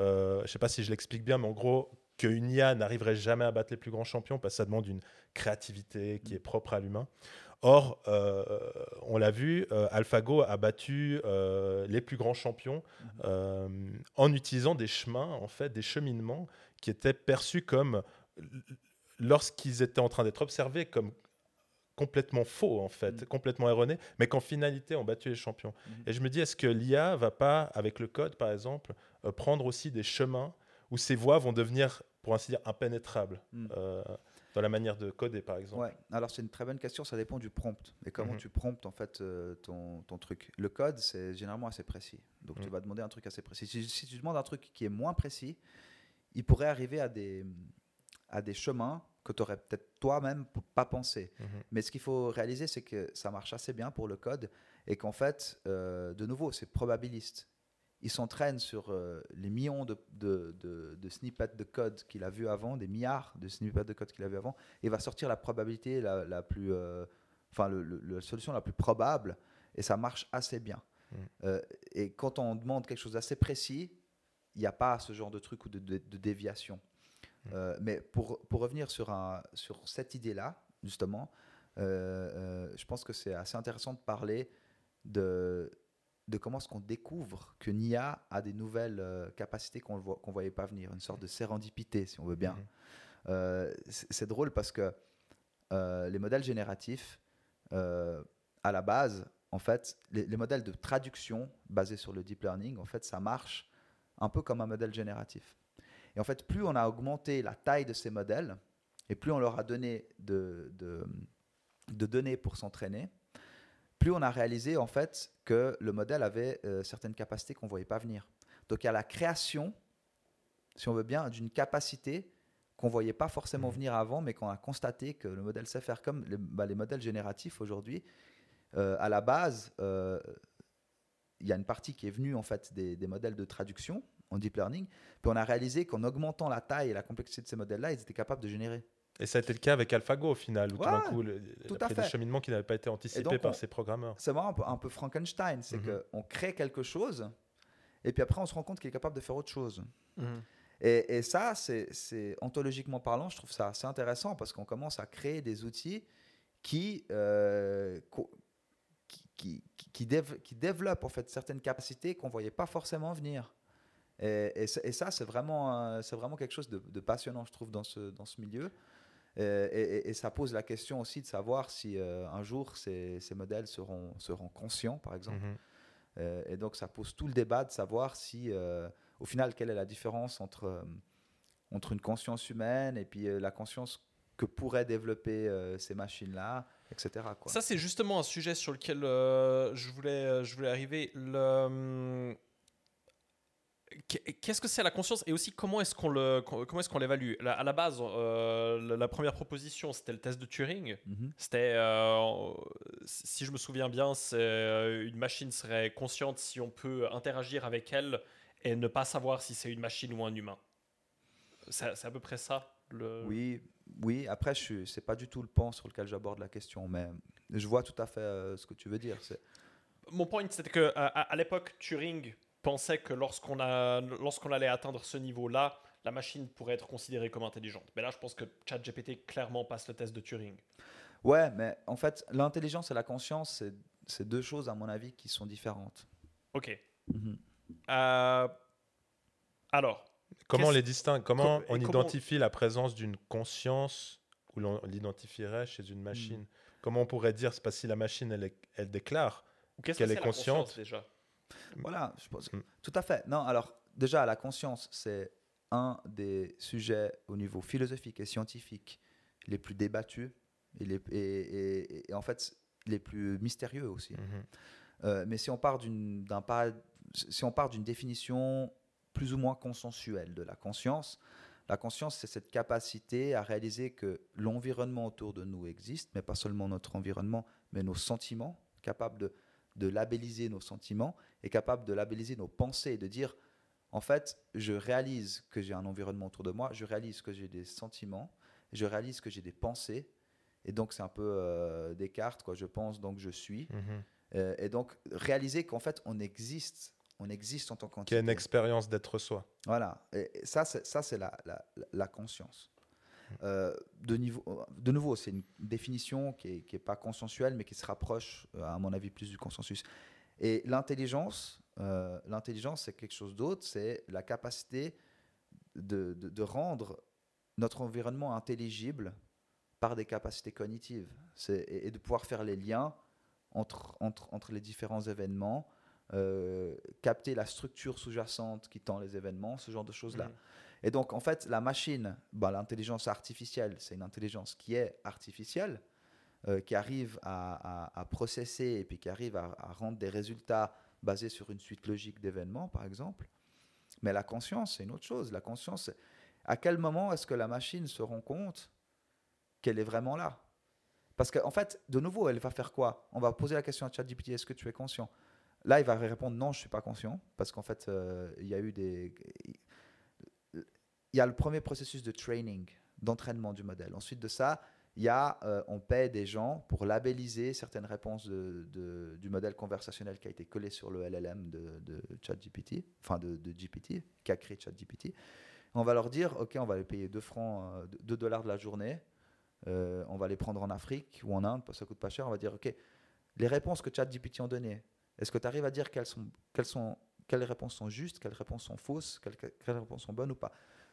euh, je sais pas si je l'explique bien, mais en gros, qu'une IA n'arriverait jamais à battre les plus grands champions parce que ça demande une créativité qui est propre à l'humain. Or, euh, on l'a vu, euh, AlphaGo a battu euh, les plus grands champions en utilisant des chemins, en fait, des cheminements qui étaient perçus comme, lorsqu'ils étaient en train d'être observés, comme complètement faux, en fait, Mm. complètement erronés, mais qu'en finalité ont battu les champions. Mhm. Et je me dis, est-ce que l'IA va pas, avec le code par exemple, euh, prendre aussi des chemins où ces voies vont devenir, pour ainsi dire, impénétrables Mm. euh, dans la manière de coder, par exemple Ouais, alors c'est une très bonne question, ça dépend du prompt et comment Mhm. tu promptes en fait euh, ton, ton truc? Le code, c'est généralement assez précis. Donc tu Mhm. vas demander un truc assez précis. Si, si tu demandes un truc qui est moins précis, il pourrait arriver à des, à des chemins que tu aurais peut-être toi-même pas pensé. Mhm. Mais ce qu'il faut réaliser, c'est que ça marche assez bien pour le code et qu'en fait, euh, de nouveau, c'est probabiliste. Il s'entraîne sur euh, les millions de, de, de- de snippets de code qu'il a vu avant, des milliards de snippets de code qu'il a vu avant, et va sortir la probabilité la, la plus, euh, enfin, la solution la plus probable, et ça marche assez bien. Mm. Euh, et quand on demande quelque chose d'assez précis, il n'y a pas ce genre de truc ou de, déviation. Euh, mais pour, pour revenir sur, un, sur cette idée-là, justement, je pense que c'est assez intéressant de parler de, de comment est-ce qu'on découvre que NIA a des nouvelles euh, capacités qu'on ne qu'on voyait pas venir, une sorte de sérendipité, si on veut bien. Mhm. Euh, c'est drôle parce que euh, les modèles génératifs, à la base, en fait, les, les modèles de traduction basés sur le deep learning, en fait, ça marche un peu comme un modèle génératif. Et en fait, plus on a augmenté la taille de ces modèles, et plus on leur a donné de, de, de données pour s'entraîner, plus on a réalisé en fait que le modèle avait euh, certaines capacités qu'on ne voyait pas venir. Donc il y a la création, si on veut bien, d'une capacité qu'on voyait pas forcément Mhm. venir avant, mais qu'on a constaté que le modèle sait faire comme les, bah, les modèles génératifs aujourd'hui. euh, à la base, euh, il y a une partie qui est venue en fait des, des modèles de traduction en deep learning, puis on a réalisé qu'en augmentant la taille et la complexité de ces modèles-là, ils étaient capables de générer. Et ça a été le cas avec AlphaGo au final, où tout d'un coup, le, tout il y a à pris des cheminements qui n'avaient pas été anticipés donc, par on- ces programmeurs. C'est vraiment un peu, un peu Frankenstein, c'est Mhm. qu'on crée quelque chose, et puis après on se rend compte qu'il est capable de faire autre chose. Mhm. Et, et ça, c'est c'est- ontologiquement parlant, je trouve ça assez intéressant parce qu'on commence à créer des outils qui, euh, qui, qui, qui- qui dév- qui développent en fait certaines capacités qu'on voyait pas forcément venir. Et, et ça- et ça, c'est vraiment, euh, c'est vraiment quelque chose de, de passionnant, je trouve, dans ce, dans ce milieu. Et, et- et ça pose la question aussi de savoir si euh, un jour ces, ces modèles seront, seront conscients, par exemple. Mhm. Euh, et donc, ça pose tout le débat de savoir si, euh, au final, quelle est la différence entre, euh, entre une conscience humaine et puis euh, la conscience que pourraient développer euh, ces machines-là, etc. Quoi. Ça, c'est justement un sujet sur lequel euh, je, voulais, euh, je voulais arriver. Le, hum, Qu'est-ce que c'est la conscience et aussi comment est-ce qu'on le comment est-ce qu'on l'évalue? À la base, euh, la, première proposition c'était le test de Turing. Mhm. C'était, euh, si je me souviens bien, euh, une machine serait consciente si on peut interagir avec elle et ne pas savoir si c'est une machine ou un humain. C'est à peu près ça. Le... Oui, oui. Après, je c'est pas du tout le pan sur lequel j'aborde la question, mais je vois tout à fait euh, ce que tu veux dire. Mon point, c'était que à l'époque, Turing pensait que lorsqu'on a, lorsqu'on allait atteindre ce niveau-là, la machine pourrait être considérée comme intelligente. Mais là, je pense que ChatGPT clairement passe le test de Turing. Ouais, mais en fait, l'intelligence et la conscience, c'est, c'est deux choses, à mon avis, qui sont différentes. Ok. Mhm. Euh, alors, Comment on les distingue? Comment Com- on comment- identifie la présence d'une conscience où l'on l'identifierait chez une machine? Comment on pourrait dire, c'est pas si la machine elle, est- elle déclare Qu'elle que est c'est la consciente? conscience, déjà? Voilà, je pense. Mm. Tout à fait. Non, alors, déjà, la conscience, c'est un des sujets au niveau philosophique et scientifique les plus débattus et, les, et, et- et en fait les plus mystérieux aussi. Mhm. Euh, mais si on part d'une si on part d'une définition plus ou moins consensuelle de la conscience, la conscience c'est cette capacité à réaliser que l'environnement autour de nous existe, mais pas seulement notre environnement, mais nos sentiments, capable de, de labelliser nos sentiments et capable de labelliser nos pensées et de dire en fait, je réalise que j'ai un environnement autour de moi, je réalise que j'ai des sentiments, je réalise que j'ai des pensées, et donc c'est un peu euh, Descartes, quoi. Je pense donc je suis. Mhm. Euh, et donc, réaliser qu'en fait, on existe, on existe en tant Qui a qu'entité. une expérience d'être soi. Voilà. Et ça, c'est, ça, c'est la, la, la conscience. Euh, de, niveau, de nouveau, c'est une définition qui n'est pas consensuelle, mais qui se rapproche, euh, à mon avis, plus du consensus. Et l'intelligence, euh, l'intelligence, c'est quelque chose d'autre. C'est la capacité de, rendre notre environnement intelligible par des capacités cognitives. Et, de pouvoir faire les liens entre, les différents événements, euh, capter la structure sous-jacente qui tend les événements, ce genre de choses-là. Mhm. Et donc, en fait, la machine, bah, l'intelligence artificielle, c'est une intelligence qui est artificielle, euh, qui arrive à, processer et puis qui arrive à, rendre des résultats basés sur une suite logique d'événements, par exemple. Mais la conscience, c'est une autre chose. La conscience, à quel moment est-ce que la machine se rend compte qu'elle est vraiment là? Parce qu'en fait, de nouveau, elle va faire quoi? On va poser la question à ChatGPT est-ce que tu es conscient? Là, il va répondre non, je ne suis pas conscient, parce qu'en fait, euh, il y a eu des. Il y a le premier processus de training, d'entraînement du modèle. Ensuite de ça, il y a, euh, on paie des gens pour labelliser certaines réponses du modèle conversationnel qui a été collé sur le LLM de, ChatGPT, enfin de, GPT, qui a créé ChatGPT. On va leur dire, OK, on va les payer 2 francs, euh, 2 dollars de la journée. Euh, on va les prendre en Afrique ou en Inde, parce que ça coûte pas cher. On va dire, OK, les réponses que ChatGPT ont données, est-ce que tu arrives à dire quelles, sont, quelles, sont, quelles réponses sont justes, quelles réponses sont fausses, quelles, quelles réponses sont bonnes ou pas?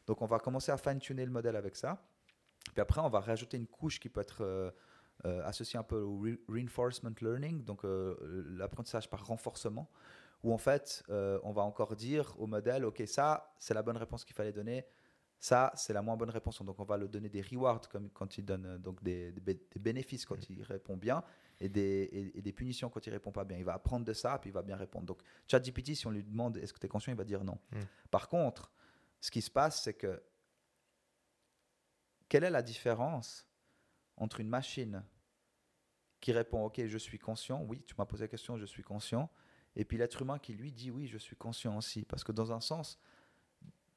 Donc, on va commencer à fine-tuner le modèle avec ça. Puis après, on va rajouter une couche qui peut être euh, euh, associée un peu au re- reinforcement learning, donc euh, l'apprentissage par renforcement, où en fait, on va encore dire au modèle, OK, ça, c'est la bonne réponse qu'il fallait donner. Ça, c'est la moins bonne réponse. Donc, on va le donner des rewards comme quand il donne donc des, des bé- des bénéfices quand il répond bien et des, et, et des punitions quand il répond pas bien. Il va apprendre de ça, puis il va bien répondre. Donc, ChatGPT, si on lui demande est-ce que tu es conscient, il va dire non. Mm. Par contre, ce qui se passe, c'est que quelle est la différence entre une machine qui répond OK, je suis conscient, oui, tu m'as posé la question, je suis conscient, et puis l'être humain qui lui dit oui, je suis conscient aussi. Parce que dans un sens,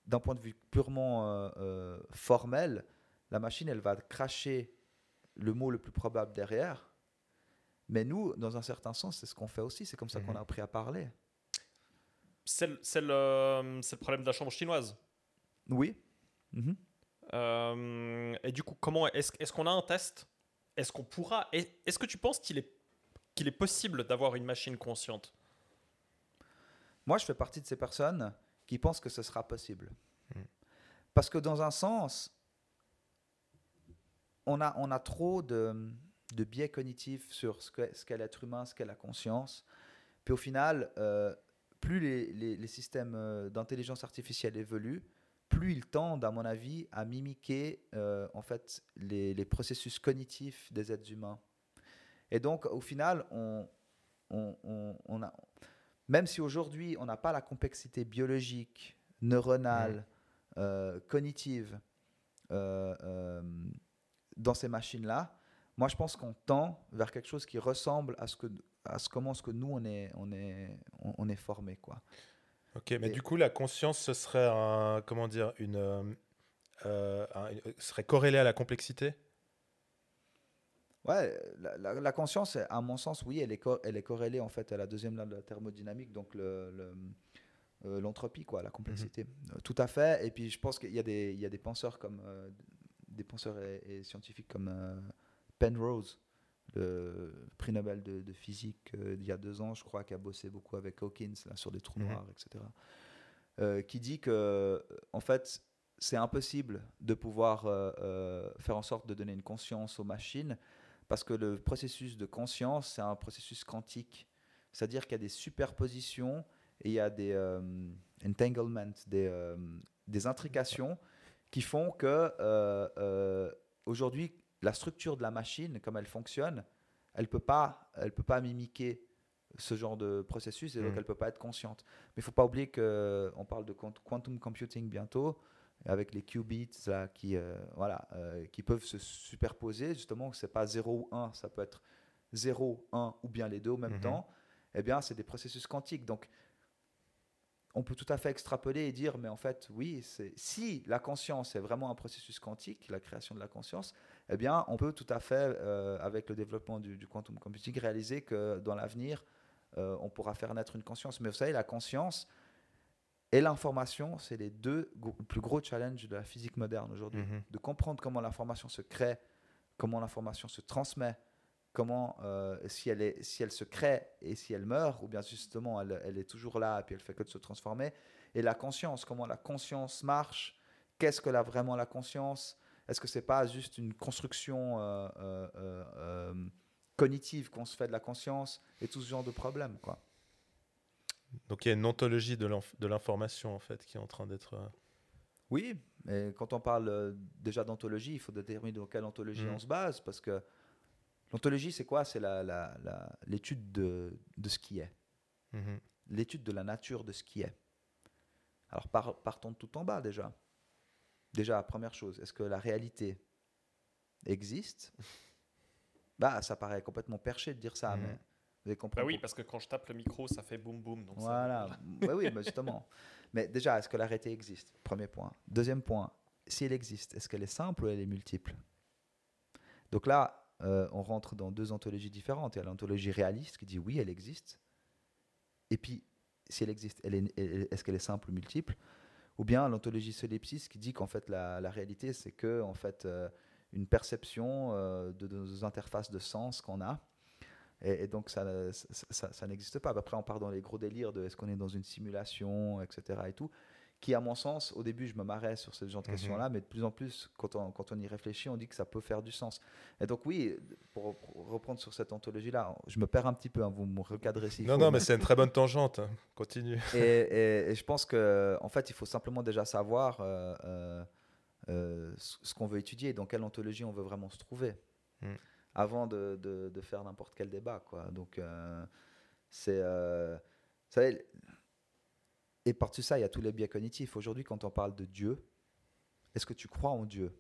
d'un point de vue purement euh, euh, formel, la machine, elle va cracher le mot le plus probable derrière. Mais nous, dans un certain sens, c'est ce qu'on fait aussi. C'est comme ça qu'on Mhm. a appris à parler. C'est le, le problème de la chambre chinoise. Oui. Mhm. Euh, et du coup, comment est-ce qu'on a un test? Est-ce qu'on pourra? Est- Est-ce que tu penses qu'il est qu'il est possible d'avoir une machine consciente? Moi, je fais partie de ces personnes qui pensent que ce sera possible. Mm. Parce que dans un sens, on a, on a trop de, de biais cognitifs sur ce qu'est ce l'être humain, ce qu'est la conscience. Puis au final, euh, plus les, les- les systèmes euh, d'intelligence artificielle évoluent, plus ils tendent, à mon avis, à mimiquer euh, en fait les, les processus cognitifs des êtres humains. Et donc, au final, on, on, on- on a, même si aujourd'hui on n'a pas la complexité biologique, neuronale, euh, cognitive euh, dans ces machines-là, moi je pense qu'on tend vers quelque chose qui ressemble à ce que à ce comment ce que nous on est on est on est formé quoi. Ok, mais Et- du coup, la conscience, ce serait un, comment dire, une, euh, euh, un- serait corrélée à la complexité? Ouais, la, la- la conscience, à mon sens, oui, elle est, elle est corrélée en fait à la deuxième loi de la thermodynamique, donc le- le, euh, l'entropie, quoi, la complexité. Euh, Tout à fait. Et puis je pense qu'il y a des, il y a des penseurs comme euh, des penseurs et, et scientifiques comme Penrose, le prix Nobel de, de physique euh, d'il y a deux ans, je crois, qui a bossé beaucoup avec Hawkins là, sur des trous Mhm. noirs, etc. euh, qui dit que euh, en fait c'est impossible de pouvoir euh, faire en sorte de donner une conscience aux machines parce que le processus de conscience c'est un processus quantique c'est-à-dire qu'il y a des superpositions et il y a des entanglements des, des intrications qui font que aujourd'hui la structure de la machine comme elle fonctionne elle peut pas elle peut pas mimiquer ce genre de processus et donc Mhm. elle peut pas être consciente mais il faut pas oublier que on parle de quant- quantum computing bientôt avec les qubits là, qui euh, voilà euh, qui peuvent se superposer justement c'est pas 0 ou 1 ça peut être 0 1 ou bien les deux au même Mhm. temps eh bien c'est des processus quantiques donc on peut tout à fait extrapoler et dire mais en fait oui si la conscience est vraiment un processus quantique la création de la conscience eh bien on peut tout à fait euh, avec le développement du, du quantum computing réaliser que dans l'avenir euh, on pourra faire naître une conscience mais vous savez la conscience et l'information c'est les deux plus gros challenges de la physique moderne aujourd'hui Mhm. de comprendre comment l'information se crée, comment l'information se transmet, comment euh, si, elle est, si elle se crée et si elle meurt, ou bien justement elle, elle est toujours là et puis elle fait que de se transformer. Et la conscience, comment la conscience marche, qu'est-ce que la, vraiment la conscience Est-ce que c'est pas juste une construction euh, euh, euh, cognitive qu'on se fait de la conscience et tout ce genre de problèmes quoi? Donc il y a une ontologie de l'inf- de l'information en fait qui est en train d'être. Oui, mais quand on parle déjà d'ontologie, il faut déterminer dans quelle ontologie Mm. on se base, parce que l'ontologie, c'est quoi? C'est l'étude de, de ce qui est, mhm. l'étude de la nature de ce qui est. Alors par- partons de tout en bas déjà. Déjà, première chose, est-ce que la réalité existe? Bah, ça paraît complètement perché de dire ça, Mhm. mais vous allez Bah comprendre. oui, parce que quand je tape le micro, ça fait boum boum. Donc ça- Voilà, Ouais, oui, mais justement. Mais déjà, est-ce que la réalité existe? Premier point. Deuxième point, si elle existe, est-ce qu'elle est simple ou elle est multiple? Donc là, euh, on rentre dans deux ontologies différentes. Il y a l'ontologie réaliste qui dit oui, elle existe. Et puis, si elle existe, elle est- elle- est-ce qu'elle est simple ou multiple? Ou bien l'ontologie solipsiste qui dit qu'en fait, la, réalité, c'est que en fait, euh, une perception euh, de, nos interfaces de sens qu'on a. Et, donc, ça, ça- ça n'existe pas. Après, on part dans les gros délires de est-ce qu'on est dans une simulation, etc. Et tout, qui, à mon sens, au début, je me marrais sur ce genre de Mhm. questions-là, mais de plus en plus, quand on, quand on y réfléchit, on dit que ça peut faire du sens. Et donc, oui, pour, pour reprendre sur cette ontologie-là, je me perds un petit peu, hein, vous me recadrez s'il Non, faut, non, mais- mais c'est une très bonne tangente. hein. Continue. et, et- et je pense que en fait, il faut simplement déjà savoir euh, euh, euh, ce qu'on veut étudier, dans quelle ontologie on veut vraiment se trouver, Mm. avant de, de- de faire n'importe quel débat. Quoi. Donc, c'est. vous savez, et par-dessus ça, il y a tous les biais cognitifs. Aujourd'hui, quand on parle de Dieu, est-ce que tu crois en Dieu?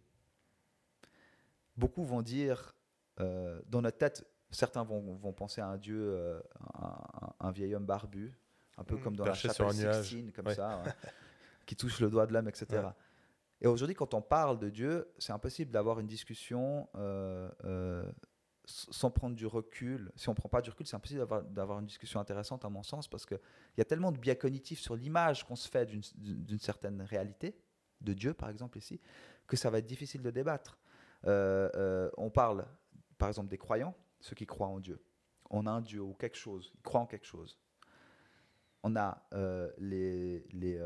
Beaucoup vont dire, euh, dans notre tête, certains vont, vont penser à un Dieu, euh, un, un vieil homme barbu, un peu Mm. comme dans la chapelle. Sixtine, comme Ouais. ça, qui touche le doigt de l'homme, etc. Ouais. Et aujourd'hui, quand on parle de Dieu, c'est impossible d'avoir une discussion euh, sans prendre du recul. Si on ne prend pas du recul, c'est impossible d'avoir- une discussion intéressante, à mon sens, parce qu'il y a tellement de biais cognitifs sur l'image qu'on se fait d'une- certaine réalité, de Dieu par exemple ici, que ça va être difficile de débattre. Euh, euh, on parle, par exemple, des croyants, ceux qui croient en Dieu. On a un Dieu ou quelque chose, ils croient en quelque chose. On a euh, les, les,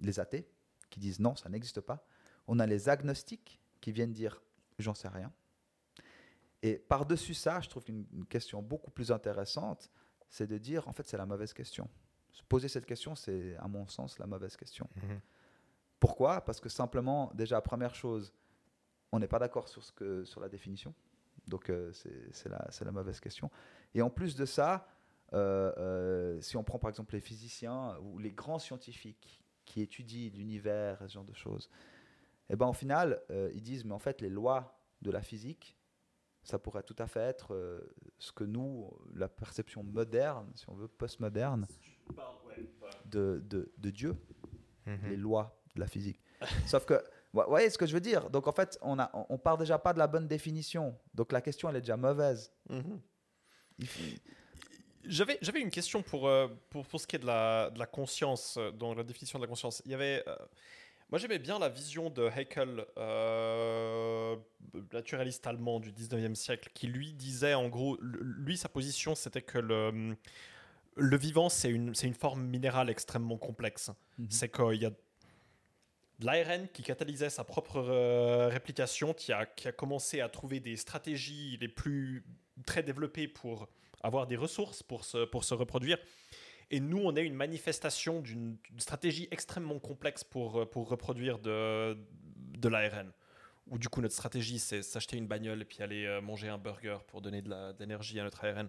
les athées qui disent non, ça n'existe pas. On a les agnostiques qui viennent dire j'en sais rien. Et par-dessus ça, je trouve qu'une une question beaucoup plus intéressante, c'est de dire en fait c'est la mauvaise question. Se poser cette question, c'est à mon sens la mauvaise question. Mhm. Pourquoi? Parce que simplement, déjà, première chose, on n'est pas d'accord sur, ce que- sur la définition. Donc, euh, c'est c'est la, c'est la mauvaise question. Et en plus de ça, euh, euh, si on prend par exemple les physiciens ou les grands scientifiques qui étudient l'univers et ce genre de choses, eh ben, au final, euh, ils disent, mais en fait, les lois de la physique, ça pourrait tout à fait être euh, ce que nous, la perception moderne, si on veut, postmoderne, de, de, de Dieu Mhm. les lois de la physique. Sauf que, vous voyez ce que je veux dire? Donc en fait, on a, on part déjà pas de la bonne définition. Donc la question, elle est déjà mauvaise. Mhm. J'avais, j'avais une question pour, euh, pour, pour ce qui est de la, de la conscience, euh, dans la définition de la conscience. Il y avait, euh, moi j'aimais bien la vision de Haeckel, euh, naturaliste allemand du 19e siècle, qui lui disait en gros, lui sa position c'était que le, le vivant c'est une, forme minérale extrêmement complexe. Mhm. C'est qu'il y a de l'ARN qui catalysait sa propre euh, réplication, qui a, qui a commencé à trouver des stratégies les plus très développées pour avoir des ressources pour se, pour se reproduire. Et nous, on est une manifestation d'une stratégie extrêmement complexe pour, euh, pour reproduire de, de l'ARN. Ou du coup, notre stratégie, c'est s'acheter une bagnole et puis aller euh, manger un burger pour donner de l'énergie à notre ARN.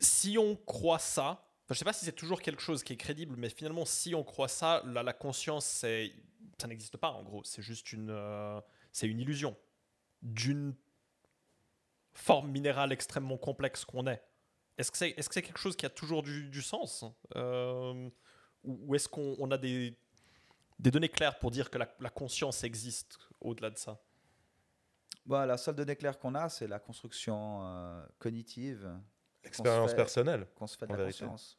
Si on croit ça, je ne sais pas si c'est toujours quelque chose qui est crédible, mais finalement, si on croit ça, la, conscience, ça n'existe pas en gros. C'est juste une, euh, une illusion d'une forme minérale extrêmement complexe qu'on est. Est-ce que c'est est -ce que c'est quelque chose qui a toujours du, du sens Euh, Ou, ou est-ce qu'on on a des, des données claires pour dire que la, la conscience existe au-delà de ça? Bon, la seule donnée claire qu'on a, c'est la construction euh, cognitive L'expérience personnelle. qu'on se fait de En la vérité. conscience.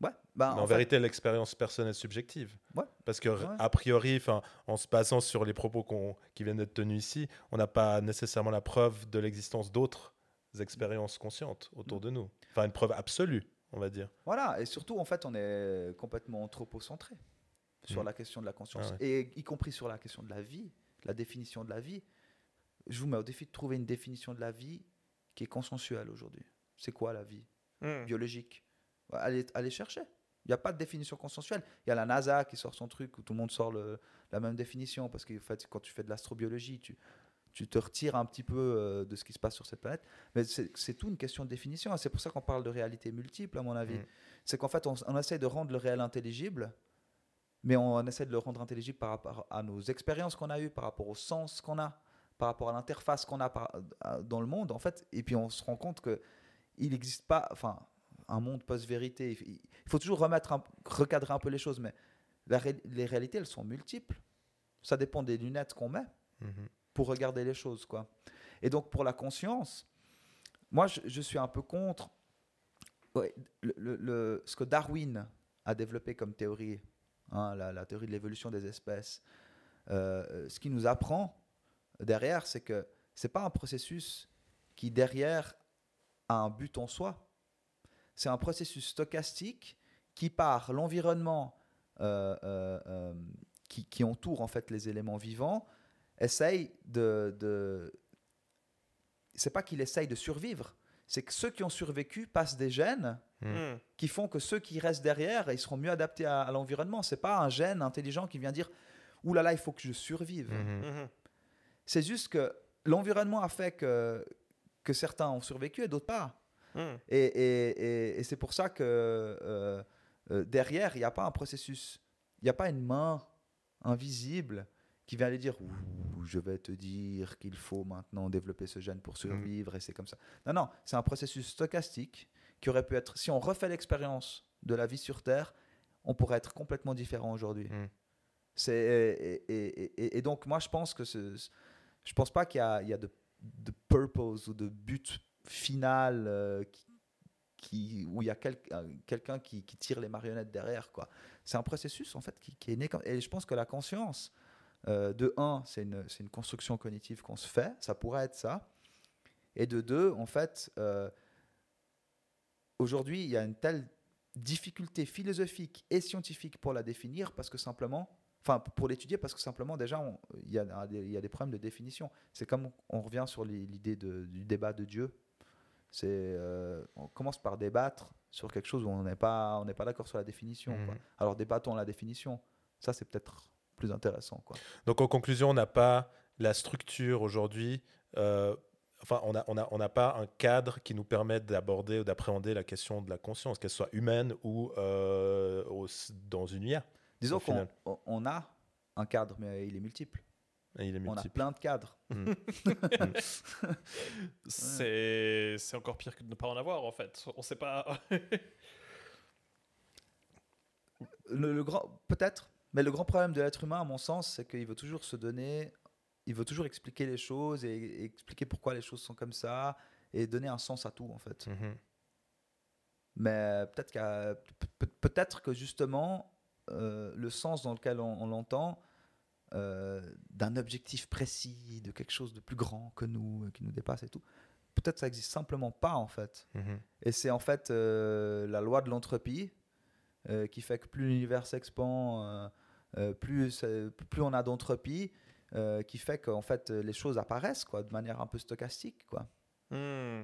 Ouais. Mais en, fait, vérité, l'expérience personnelle subjective. Ouais. Parce que, Ouais. a priori, en se basant sur les propos qui viennent d'être tenus ici, on n'a pas nécessairement la preuve de l'existence d'autres expériences conscientes autour de nous. Enfin, une preuve absolue, on va dire. Voilà, et surtout, en fait, on est complètement anthropocentré sur Mhm. la question de la conscience, Ah ouais. et y compris sur la question de la vie, la définition de la vie. Je vous mets au défi de trouver une définition de la vie qui est consensuelle aujourd'hui. C'est quoi la vie biologique? Ouais, allez, allez chercher. Il n'y a pas de définition consensuelle. Il y a la NASA qui sort son truc où tout le monde sort le- la même définition parce que en fait, quand tu fais de l'astrobiologie, tu, tu te retires un petit peu euh, de ce qui se passe sur cette planète. Mais c'est tout une question de définition. et C'est pour ça qu'on parle de réalité multiple, à mon avis. Mm. C'est qu'en fait, on, on essaie de rendre le réel intelligible, mais on essaie de le rendre intelligible par rapport à nos expériences qu'on a eues, par rapport au sens qu'on a, par rapport à l'interface qu'on a par- à- dans le monde, en fait. Et puis on se rend compte que il n'existe pas, enfin, un monde post-vérité. Il il faut toujours remettre, un- recadrer un peu les choses, mais la les réalités, elles sont multiples. Ça dépend des lunettes qu'on met Mhm. Pour regarder les choses, quoi. Et donc pour la conscience, moi, je, suis un peu contre le, ce que Darwin a développé comme théorie, hein, la, théorie de l'évolution des espèces. Euh, ce qui nous apprend derrière, c'est que c'est pas un processus qui derrière a un but en soi. C'est un processus stochastique qui par l'environnement euh, euh, euh, qui, qui entoure en fait les éléments vivants essaye de, de... c'est pas qu'il essaye de survivre, c'est que ceux qui ont survécu passent des gènes Hmm. qui font que ceux qui restent derrière, ils seront mieux adaptés à, à l'environnement. C'est pas un gène intelligent qui vient dire Ouh là là, il faut que je survive. Mhm. Mhm. C'est juste que l'environnement a fait que, que certains ont survécu et d'autres pas. Hmm. Et, et- et- et c'est pour ça que euh, euh, derrière, il n'y a pas un processus, il n'y a pas une main invisible qui vient aller dire Ouh, je vais te dire qu'il faut maintenant développer ce gène pour survivre et c'est comme ça. Non, non, c'est un processus stochastique qui aurait pu être, si on refait l'expérience de la vie sur Terre, on pourrait être complètement différent aujourd'hui. Mm. C'est et, et- et- et donc moi je pense que ce, je pense pas qu'il y a, il y a de, de purpose ou de but final euh, qui, qui- où il y a quel- euh, quelqu'un qui, qui tire les marionnettes derrière quoi. C'est un processus en fait qui, qui est né comme, et je pense que la conscience euh, de un c'est une, construction cognitive qu'on se fait, ça pourrait être ça. Et de deux en fait euh, aujourd'hui il y a une telle difficulté philosophique et scientifique pour la définir parce que simplement, enfin pour l'étudier parce que simplement déjà il y, a, des- il y a des problèmes de définition. C'est comme on revient sur l'i- l'idée du débat de Dieu. C'est euh, on commence par débattre sur quelque chose où on n'est pas on n'est pas d'accord sur la définition. quoi. Mhm. Alors débattons la définition. Ça c'est peut-être plus intéressant quoi. Donc en conclusion, on n'a pas la structure aujourd'hui. euh, enfin, on n'a on a, on n'a pas un cadre qui nous permette d'aborder ou d'appréhender la question de la conscience, qu'elle soit humaine ou euh, au- dans une IA. Disons qu'on on- a un cadre mais il est multiple. Et il est On a multiple. plein de cadres. C'est c'est encore pire que de ne pas en avoir en fait. On sait pas. le, le grand peut-être mais le grand problème de l'être humain à mon sens c'est qu'il veut toujours se donner il veut toujours expliquer les choses et, et expliquer pourquoi les choses sont comme ça et donner un sens à tout en fait Mhm. mais peut-être peut- que justement euh, le sens dans lequel on, on l'entend euh, d'un objectif précis de quelque chose de plus grand que nous euh, qui nous dépasse et tout peut-être ça existe simplement pas en fait Mhm. et c'est en fait euh, la loi de l'entropie qui fait que plus l'univers s'expand, plus, c'est- plus on a d'entropie, euh, qui fait qu'en fait euh, les choses apparaissent quoi, de manière un peu stochastique. Quoi. Hmm.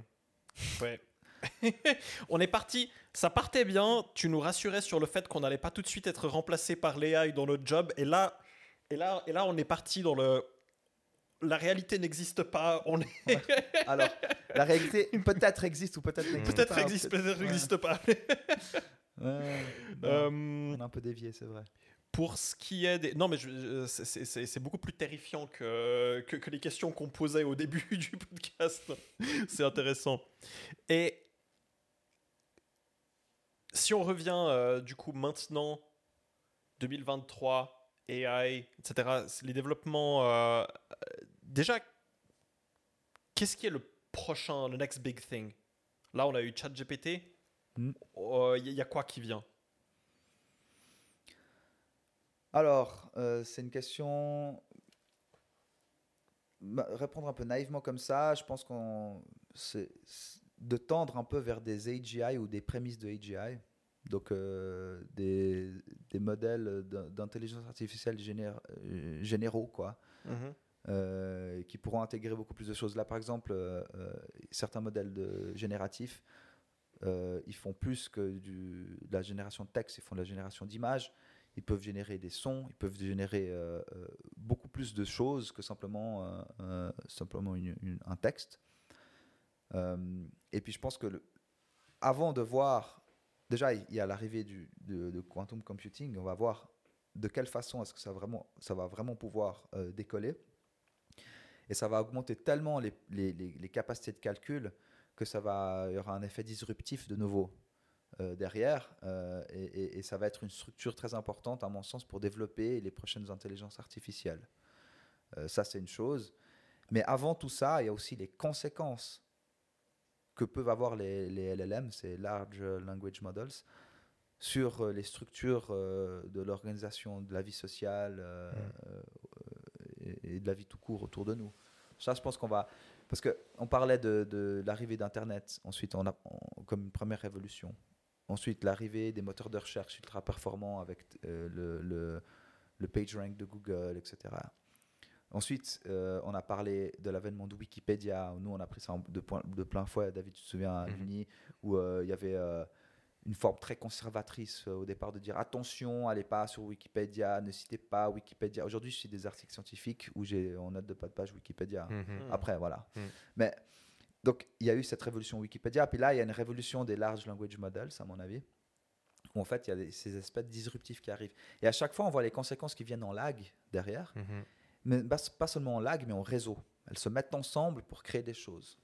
Ouais. on est parti, ça partait bien, tu nous rassurais sur le fait qu'on n'allait pas tout de suite être remplacé par l'AI dans notre job, et là, et là, et là on est parti dans le... La réalité n'existe pas, on est... Alors, la réalité peut-être existe ou peut-être n'existe peut-être pas. existe, peut-être Ouais. n'existe pas. Ouais, Euh, on a un peu dévié, c'est vrai. Pour ce qui est des... Non, mais euh, c'est- beaucoup plus terrifiant que, que, que les questions qu'on posait au début du podcast. c'est intéressant. Et si on revient euh, du coup maintenant, 2023, AI, etc., les développements... euh, déjà, qu'est-ce qui est le prochain, le next big thing? Là, on a eu ChatGPT. Hmm. Il y, a quoi qui vient? Alors, euh, c'est une question. Ma- Répondre un peu naïvement comme ça, je pense qu'on. C'est de tendre un peu vers des AGI ou des prémices de AGI. Donc, euh, des, des modèles d'in- d'intelligence artificielle euh, généraux, quoi. euh, qui pourront intégrer beaucoup plus de choses. Là, par exemple, certains modèles de génératifs, ils font plus que du, de la génération de texte, ils font de la génération d'images. Ils peuvent générer des sons, ils peuvent générer euh, euh, beaucoup plus de choses que simplement, euh, simplement un texte. Et puis je pense que avant de voir, déjà il y a l'arrivée du- de, quantum computing, on va voir de quelle façon est-ce que ça, vraiment, ça va vraiment pouvoir décoller. Et ça va augmenter tellement les- les capacités de calcul que ça va, il y aura un effet disruptif de nouveau euh, derrière. euh, et, et- et ça va être une structure très importante, à mon sens, pour développer les prochaines intelligences artificielles. Euh, ça, c'est une chose. Mais avant tout ça, il y a aussi les conséquences que peuvent avoir les, les LLM, ces Large Language Models, sur les structures de l'organisation de la vie sociale euh, et, et de la vie tout court autour de nous. Ça, je pense qu'on va... Parce qu'on parlait de, de l'arrivée d'Internet, ensuite on a, on- comme une première révolution. Ensuite, l'arrivée des moteurs de recherche ultra performants avec euh, le, le, le PageRank de Google, etc. Ensuite, euh, on a parlé de l'avènement de Wikipédia. Nous, on a pris ça de, point- de plein fouet. David, tu te souviens, à Mhm. l'Uni, où euh, il y avait une forme très conservatrice euh, au départ de dire attention, allez pas sur Wikipédia, ne citez pas Wikipédia. Aujourd'hui, je cite des articles scientifiques où j'ai en note de pas de page Wikipédia. Mhm. Après, voilà. Mm. Mais donc, il y a eu cette révolution Wikipédia. Puis là, il y a une révolution des large language models, à mon avis. Où en fait, il y a des- ces aspects disruptifs qui arrivent. Et à chaque fois, on voit les conséquences qui viennent en lag derrière. Mhm. Mais pas, pas seulement en lag, mais en réseau. Elles se mettent ensemble pour créer des choses.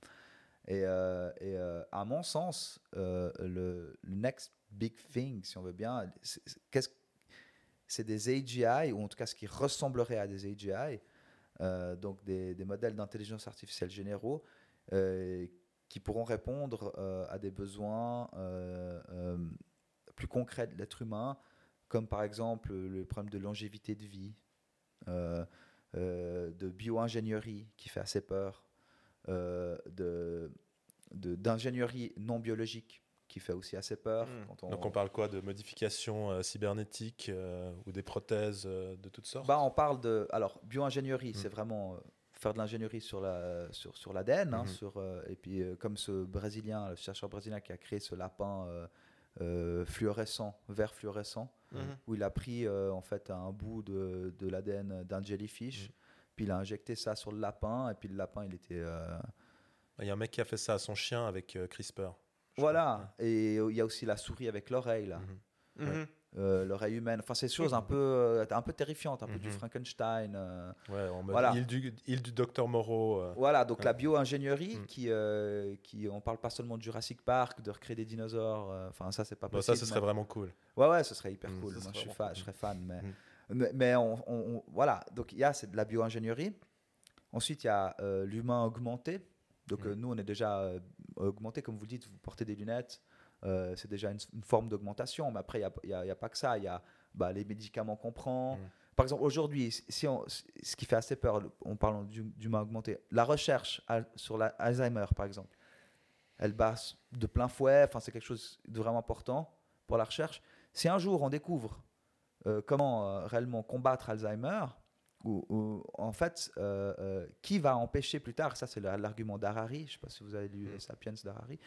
Et, euh, et, euh, à mon sens, euh, le, le next big thing, si on veut bien, c'est- des AGI, ou en tout cas ce qui ressemblerait à des AGI, donc des, des modèles d'intelligence artificielle généraux, qui pourront répondre euh, à des besoins euh, euh, plus concrets de l'être humain, comme par exemple le problème de longévité de vie, euh, euh, de bio-ingénierie qui fait assez peur, euh, de d'ingénierie non biologique qui fait aussi assez peur. Mm. quand on- Donc on parle quoi de modifications euh, cybernétiques euh, ou des prothèses euh, de toutes sortes? Bah, on parle de. Alors, bio-ingénierie, Mm. c'est vraiment euh, faire de l'ingénierie sur l'ADN. Sur, sur l'ADN hein, Mhm. sur, euh, et puis, euh, comme ce Brésilien, le chercheur brésilien qui a créé ce lapin euh, euh, fluorescent, vert fluorescent, Mhm. où il a pris euh, en fait un bout de, de l'ADN d'un jellyfish, Mm. puis il a injecté ça sur le lapin, et puis le lapin, il était. euh, Il y a un mec qui a fait ça à son chien avec euh, CRISPR. Voilà. Et il y a aussi la souris avec l'oreille, là. Mhm. Mhm. Euh, l'oreille humaine. Enfin, c'est des choses un peu, euh, un peu terrifiantes, un peu du Mhm. Frankenstein. euh, Ouais, Voilà. île, du, île du docteur Moreau. euh. Voilà, donc la bio-ingénierie, Mm. qui, qui, on parle pas seulement de Jurassic Park, de recréer des dinosaures, enfin ça c'est pas Bon, possible. ça, ce serait mais- vraiment cool. Ouais, ouais, ce serait hyper Mm. cool. Moi, je, suis vraiment fa- cool. je serais fan, mais, Mm. mais, mais on, on- on- voilà, donc il y a c'est de la bio-ingénierie. Ensuite, il y a l'humain augmenté. Donc nous, on est déjà augmenté, comme vous le dites, vous portez des lunettes, euh, c'est déjà une, une forme d'augmentation. Mais après, il n'y a, pas que ça, il y a bah, les médicaments qu'on prend. Mm. Par exemple, aujourd'hui, si- si on- ce qui fait assez peur, en parlant du- d'humain augmenté, la recherche sur l'Alzheimer, par exemple, elle basse de plein fouet, enfin, c'est quelque chose de vraiment important pour la recherche. Si un jour on découvre euh, comment euh, réellement combattre Alzheimer, ou, ou, en fait, euh, qui va empêcher plus tard, ça c'est la- l'argument d'Harari, je ne sais pas si vous avez lu Mm. Sapiens d'Harari,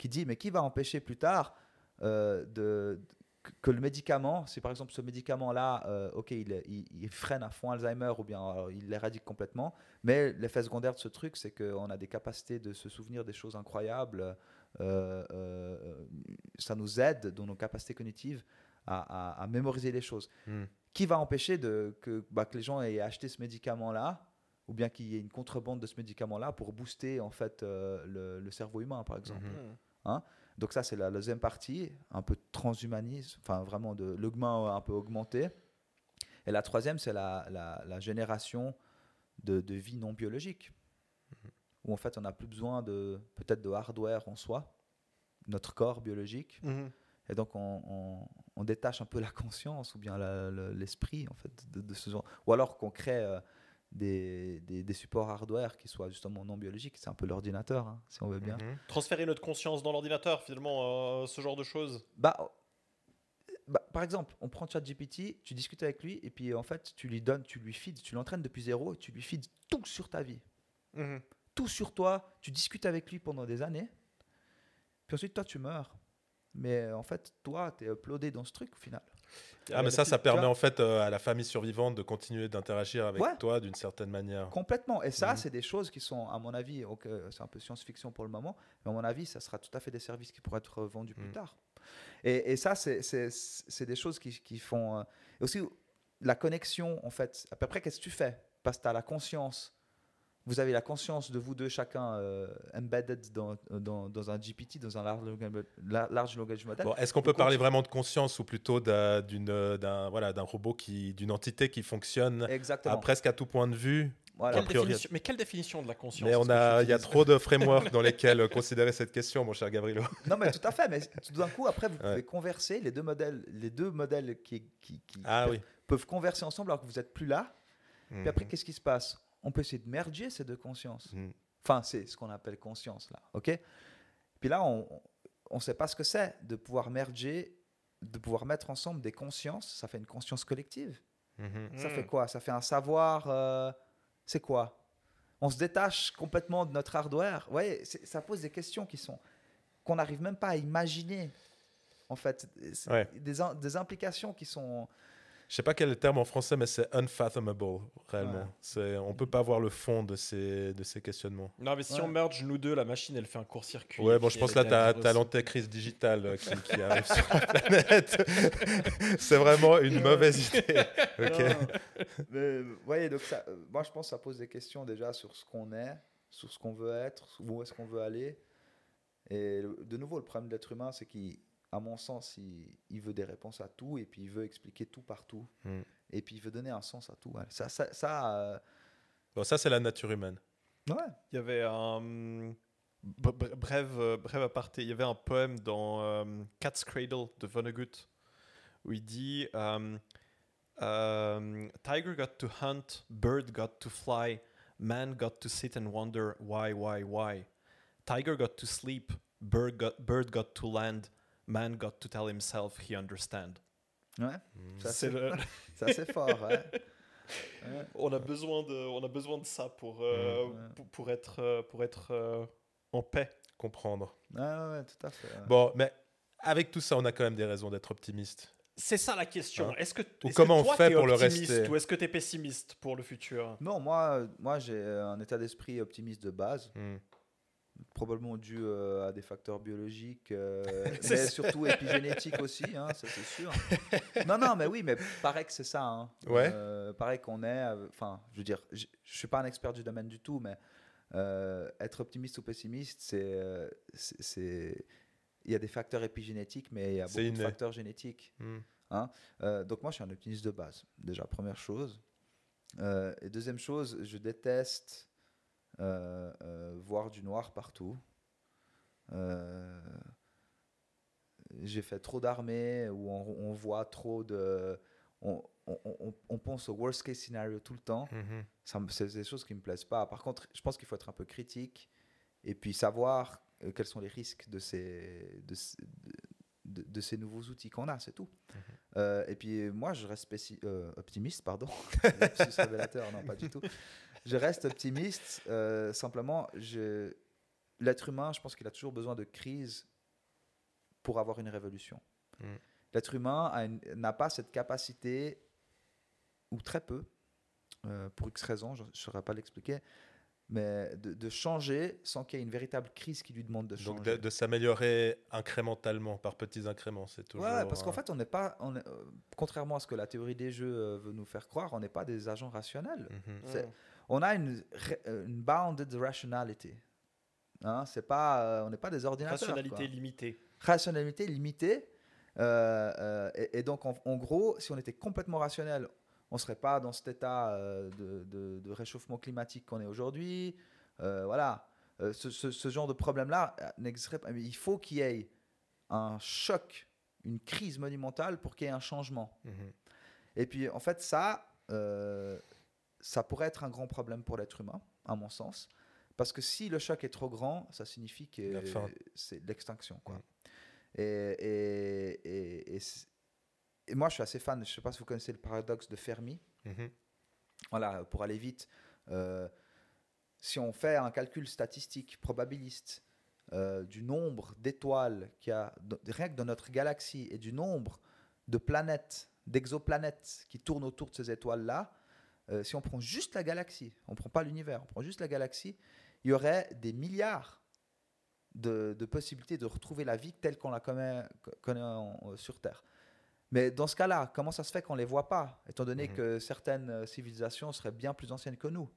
qui dit, mais qui va empêcher plus tard euh, de, que- le médicament, si par exemple ce médicament-là, euh, ok, il, il- il freine à fond Alzheimer ou bien euh, il l'éradique complètement, mais l'effet secondaire de ce truc, c'est qu'on a des capacités de se souvenir des choses incroyables, euh, euh, ça nous aide dans nos capacités cognitives à, à- à mémoriser les choses. Mm. Qui va empêcher de, que, bah, que les gens aient acheté ce médicament-là ou bien qu'il y ait une contrebande de ce médicament-là pour booster en fait euh, le, le cerveau humain, par exemple. Mhm. Donc ça, c'est la deuxième partie, un peu de transhumanisme, enfin vraiment de l'augment un peu augmenté. Et la troisième, c'est la, la- la génération de, de vie non biologique, où en fait, on n'a plus besoin de peut-être de hardware en soi, notre corps biologique, Mhm. et donc on, on- on détache un peu la conscience ou bien l'esprit en fait de, de ce genre, ou alors qu'on crée euh, des, des- des supports hardware qui soient justement non biologiques. C'est un peu l'ordinateur, hein, si on veut bien. Mhm. Transférer notre conscience dans l'ordinateur, finalement, euh, ce genre de choses. Bah, euh, bah, par exemple, on prend ChatGPT, tu discutes avec lui, et puis en fait, tu lui donnes, tu lui feeds, tu l'entraînes depuis zéro, et tu lui feeds tout sur ta vie, Mhm. tout sur toi. Tu discutes avec lui pendant des années, puis ensuite, toi, tu meurs. Mais en fait, toi, tu es uploadé dans ce truc au final. Ah, mais le ça, ça permet en fait euh, à la famille survivante de continuer d'interagir avec Ouais. toi d'une certaine manière. Complètement. Et ça, Mhm. c'est des choses qui sont, à mon avis, c'est un peu science-fiction pour le moment, mais à mon avis, ça sera tout à fait des services qui pourraient être vendus plus Mhm. tard. Et, et ça, c'est- des choses qui, qui font. euh, et aussi, la connexion, en fait, à peu près, qu'est-ce que tu fais? Parce que tu as la conscience. Vous avez la conscience de vous deux, chacun euh, embedded dans, dans, dans un GPT, dans un large large language model. Bon, Est-ce qu'on peut parler vraiment de conscience ou plutôt d'un d'une, euh, d'un voilà, d'un robot, qui, d'une entité qui fonctionne à presque à tout point de vue Voilà. Quelle a priori- définition- mais quelle définition de la conscience Mais on a, il y a trop de frameworks dans lesquels considérer cette question, mon cher Gabrielo. Non, mais tout à fait. Mais tout d'un coup, après, vous Ouais. pouvez converser les deux modèles, les deux modèles qui, qui, qui Ah oui. peuvent converser ensemble alors que vous n'êtes plus là. Puis après, Mhm. qu'est-ce qui se passe? On peut essayer de merger ces deux consciences. Mhm. Enfin, c'est ce qu'on appelle conscience, là. OK? Puis là, on ne sait pas ce que c'est de pouvoir merger, de pouvoir mettre ensemble des consciences. Ça fait une conscience collective. Mhm. Ça fait quoi? Ça fait un savoir. euh, c'est quoi? On se détache complètement de notre hardware. Vous voyez, ça pose des questions qui sont qu'on n'arrive même pas à imaginer. En fait, Ouais. des, des implications qui sont. Je sais pas quel est le terme en français, mais c'est unfathomable, réellement. Ouais. C'est, on peut pas voir le fond de ces, de ces questionnements. Non, mais si Ouais. on merge nous deux, la machine, elle fait un court-circuit. Ouais, bon, je pense là, tu as, l'antécrise digitale euh, qui, qui arrive sur la planète. c'est vraiment une mauvaise idée. Ok. Non, mais, vous voyez, donc ça, euh, moi je pense que ça pose des questions déjà sur ce qu'on est, sur ce qu'on veut être, où est-ce qu'on veut aller. Et de nouveau, le problème de l'être humain, c'est qu'à mon sens, il, il veut des réponses à tout et puis il veut expliquer tout partout. Mm. Et puis il veut donner un sens à tout. ouais. Ça, ça, ça, euh, Bon, ça, c'est la nature humaine. ouais. Il y avait un. b- b- Brève, euh, aparté. Il y avait un poème dans euh, Cat's Cradle de Vonnegut où il dit um, um, Tiger got to hunt, bird got to fly, man got to sit and wonder why, why, why. Tiger got to sleep, bird got, bird got to land, man got to tell himself he understand. Ouais, Mm. Ça, C'est le- assez fort. ouais. Ouais. on, a besoin de, on a besoin de ça pour, euh, Mm. Ouais. pour, pour être, euh, pour être euh, en paix. Comprendre. Ouais, ouais, tout à fait. ouais. Bon, mais avec tout ça, on a quand même des raisons d'être optimiste. C'est ça la question. Hein? Est-ce que Ou comment que on fait pour le optimiste rester? Ou est-ce que tu es pessimiste pour le futur? Non, moi, moi j'ai un état d'esprit optimiste de base. Mm. Probablement dû euh, à des facteurs biologiques, euh, mais ça. surtout épigénétiques aussi, hein, ça c'est sûr. non, non, mais oui, mais pareil que c'est ça. Hein. Ouais. Euh, pareil qu'on est, euh, enfin, je veux dire, je suis pas un expert du domaine du tout, mais être optimiste ou pessimiste, c'est, c'est, il y a des facteurs épigénétiques, mais il y a beaucoup de facteurs génétiques. Mm. Euh, donc moi, je suis un optimiste de base, déjà, première chose. Et deuxième chose, je déteste voir du noir partout. Euh, J'ai fait trop d'armées où on, on voit trop de... On, on- on- on pense au worst case scenario tout le temps. Mhm. C'est des choses qui me plaisent pas. Par contre, je pense qu'il faut être un peu critique et puis savoir euh, quels sont les risques de ces, de, ces- de- de ces nouveaux outils qu'on a, c'est tout. Euh, et puis euh, moi, je reste euh, optimiste, pardon. Révélateur, non, pas du tout. Je reste optimiste. euh, simplement, je... l'être humain, je pense qu'il a toujours besoin de crise pour avoir une révolution. Mm. L'être humain n'a pas cette capacité, ou très peu, euh, pour X raisons, je ne saurais pas l'expliquer, mais de, de changer sans qu'il y ait une véritable crise qui lui demande de changer. Donc de, de s'améliorer incrémentalement, par petits incréments, c'est toujours. Ouais, parce qu'en euh, fait, on n'est pas, on est- euh, contrairement à ce que la théorie des jeux euh, veut nous faire croire, on n'est pas des agents rationnels. mhm. C'est- On a une, euh, une bounded rationality. Hein, c'est pas, euh, on n'est pas des ordinateurs. Rationalité quoi. limitée. Rationalité limitée. euh, euh, et, et donc, en, en gros, si on était complètement rationnel, on serait pas dans cet état de, de- de réchauffement climatique qu'on est aujourd'hui. Voilà. Ce, ce- ce genre de problème-là n'existerait pas. Mais il faut qu'il y ait un choc, une crise monumentale pour qu'il y ait un changement. Mhm. Et puis, en fait, ça, ça pourrait être un grand problème pour l'être humain, à mon sens. Parce que si le choc est trop grand, ça signifie que c'est l'extinction. Quoi. Mm. Et, et, et, et moi, je suis assez fan, je ne sais pas si vous connaissez le paradoxe de Fermi. Mhm. Voilà, pour aller vite, euh, si on fait un calcul statistique probabiliste euh, du nombre d'étoiles qu'il y a rien que dans notre galaxie et du nombre de planètes, d'exoplanètes qui tournent autour de ces étoiles-là, euh, si on prend juste la galaxie, on ne prend pas l'univers, on prend juste la galaxie, il y aurait des milliards de, de possibilités de retrouver la vie telle qu'on la connaît, connaît en- euh, sur Terre. Mais dans ce cas-là, comment ça se fait qu'on ne les voit pas, étant donné Mhm. que certaines euh, civilisations seraient bien plus anciennes que nous?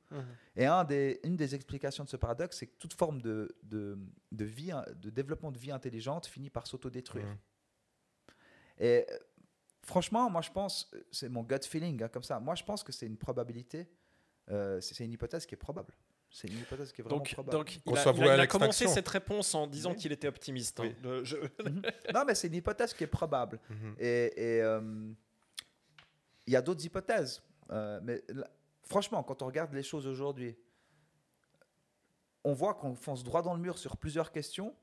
Et un des, une des explications de ce paradoxe, c'est que toute forme de, de, de vie, de développement de vie intelligente finit par s'autodétruire. Mhm. Et franchement, moi je pense, euh, c'est mon gut feeling hein, comme ça, moi je pense que c'est une probabilité, euh, c'est une hypothèse qui est probable. C'est une hypothèse qui est vraiment Donc, probable. donc Qu'on il a, il a- à il a commencé cette réponse en disant Oui. qu'il était optimiste. hein. Oui. Le- je- non, mais c'est une hypothèse qui est probable. Mhm. Et et, euh, il y a d'autres hypothèses. Euh, mais là, franchement, quand on regarde les choses aujourd'hui, on voit qu'on fonce droit dans le mur sur plusieurs questions,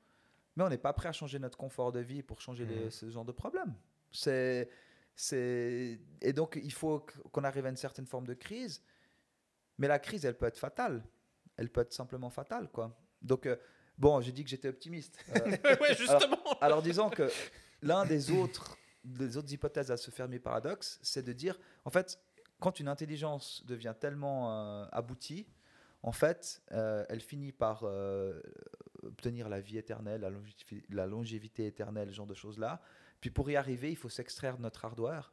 mais on n'est pas prêt à changer notre confort de vie pour changer les- Mhm. ce genre de problème. C'est... Et donc, il faut qu- qu'on arrive à une certaine forme de crise, mais la crise, elle peut être fatale. Elle peut être simplement fatale, quoi. Donc, euh, bon, j'ai dit que j'étais optimiste. Euh, ouais, justement. alors disons que l'un des autres les autres hypothèses à ce Fermi paradoxe, c'est de dire, en fait, quand une intelligence devient tellement euh, aboutie, en fait, euh, elle finit par obtenir la vie éternelle, la longévité, la longévité éternelle, ce genre de choses-là. Puis pour y arriver, il faut s'extraire de notre hardware,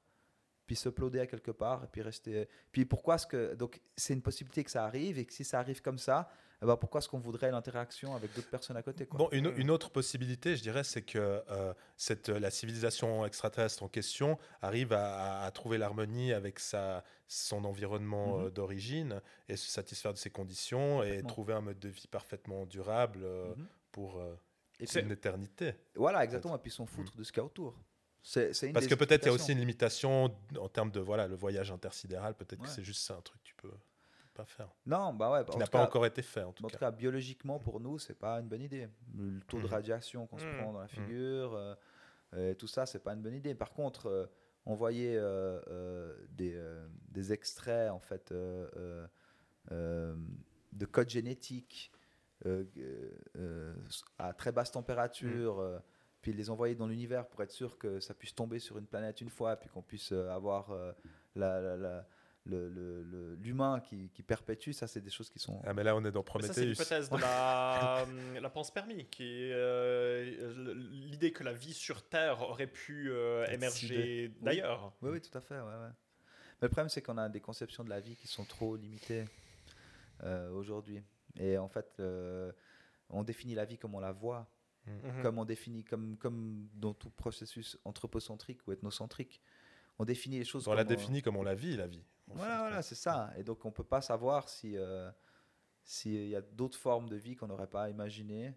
puis se ploder à quelque part, et puis rester. Puis pourquoi est-ce que. Donc, c'est une possibilité que ça arrive, et que si ça arrive comme ça, eh ben, pourquoi est-ce qu'on voudrait l'interaction avec d'autres personnes à côté quoi? Bon, une, une autre possibilité, je dirais, c'est que euh, cette, la civilisation extraterrestre en question arrive à, à trouver l'harmonie avec sa, son environnement Mhm. euh, d'origine et se satisfaire de ses conditions et trouver un mode de vie parfaitement durable euh, Mhm. pour euh, Et C'est- une éternité. Voilà, exactement, et puis s'en foutre de ce qu'il y a autour. C'est, c'est une Mm. Parce que peut-être il y a aussi une limitation en termes de voilà le voyage intersidéral. Peut-être que c'est juste ça un truc que tu peux pas faire, Non, bah ouais. qui en n'a pas encore été fait en tout En tout cas. biologiquement, pour nous, c'est pas une bonne idée. Le taux de Mhm. radiation qu'on se Mhm. prend dans la figure, euh, euh, tout ça, c'est pas une bonne idée. Par contre, euh, on voyait euh, des, des extraits en fait de code génétique à très basse température. euh, puis les envoyer dans l'univers pour être sûr que ça puisse tomber sur une planète une fois, puis qu'on puisse euh, avoir euh, la- la- la- le- le- le- l'humain qui, qui perpétue, ça c'est des choses qui sont... Ah mais là on est dans ça, c'est Prometheus. l'hypothèse de la, la panspermie, qui est euh, l'idée que la vie sur Terre aurait pu euh, émerger d'ailleurs. Oui, oui, tout à fait. Ouais, ouais. Mais le problème, c'est qu'on a des conceptions de la vie qui sont trop limitées euh, aujourd'hui. Et en fait, euh, on définit la vie comme on la voit, Mhm. comme on définit, comme, comme dans tout processus anthropocentrique ou ethnocentrique. On définit les choses On la comme on- définit comme on la vit la vie. Voilà, voilà, c'est ça. Et donc, on peut pas savoir si euh, s'il y a d'autres formes de vie qu'on n'aurait pas imaginées,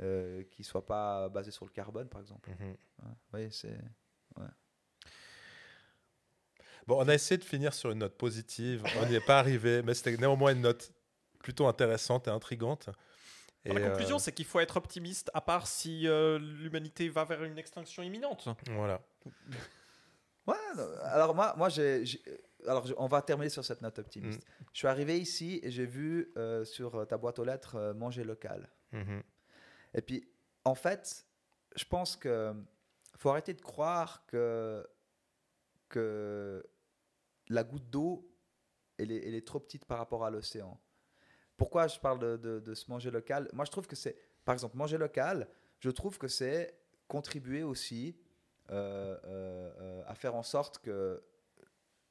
euh, qui soient pas basées sur le carbone, par exemple. Mhm. Ouais. Oui, c'est. Bon, on a essayé de finir sur une note positive. On n'y est pas arrivé, mais c'était néanmoins une note plutôt intéressante et intrigante. Bon, la Et, conclusion, euh, c'est qu'il faut être optimiste, à part si euh, l'humanité va vers une extinction imminente. voilà. Ouais, alors moi, moi j'ai, alors je- on va terminer sur cette note optimiste. Mm. Je suis arrivé ici et j'ai vu euh, sur ta boîte aux lettres euh, manger local. Mhm. Et puis, en fait, je pense que faut arrêter de croire que que la goutte d'eau, elle est, elle est trop petite par rapport à l'océan. Pourquoi je parle de, de- de se manger local? Moi, je trouve que c'est, par exemple, manger local, je trouve que c'est contribuer aussi euh, euh, euh, à faire en sorte que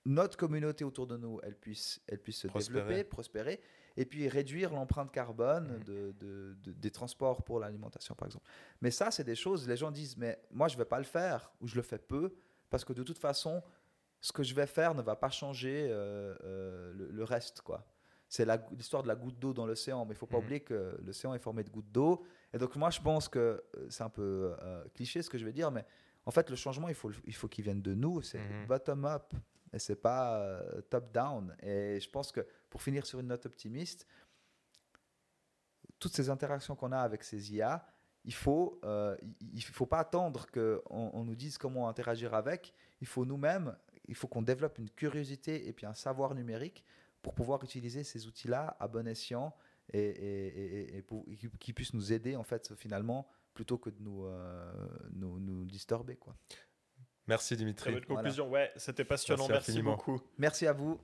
notre communauté autour de nous, elle puisse, elle puisse se Prospérer. développer, prospérer, et puis réduire l'empreinte carbone de, de- de- des transports pour l'alimentation, par exemple. Mais ça, c'est des choses, les gens disent, mais moi, je ne vais pas le faire, ou je le fais peu, parce que de toute façon, ce que je vais faire ne va pas changer euh, euh, le, le reste, quoi. C'est l'histoire de la goutte d'eau dans l'océan, mais il faut pas Mhm. oublier que l'océan est formé de gouttes d'eau. Et donc moi, je pense que euh, c'est un peu euh, cliché ce que je vais dire, mais en fait, le changement, il faut, il faut qu'il vienne de nous. C'est Mhm. bottom-up et c'est pas euh, top-down. Et je pense que pour finir sur une note optimiste, toutes ces interactions qu'on a avec ces IA, il faut, euh, il faut pas attendre qu'on on nous dise comment interagir avec. Il faut nous-mêmes, il faut qu'on développe une curiosité et puis un savoir numérique pour pouvoir utiliser ces outils-là à bon escient et, et, et- et pour- et qui, puissent nous aider en fait finalement plutôt que de nous, euh, nous, nous disturber quoi. Merci Très Dimitri. bonne conclusion. Ouais, c'était passionnant. Merci beaucoup. Merci à vous.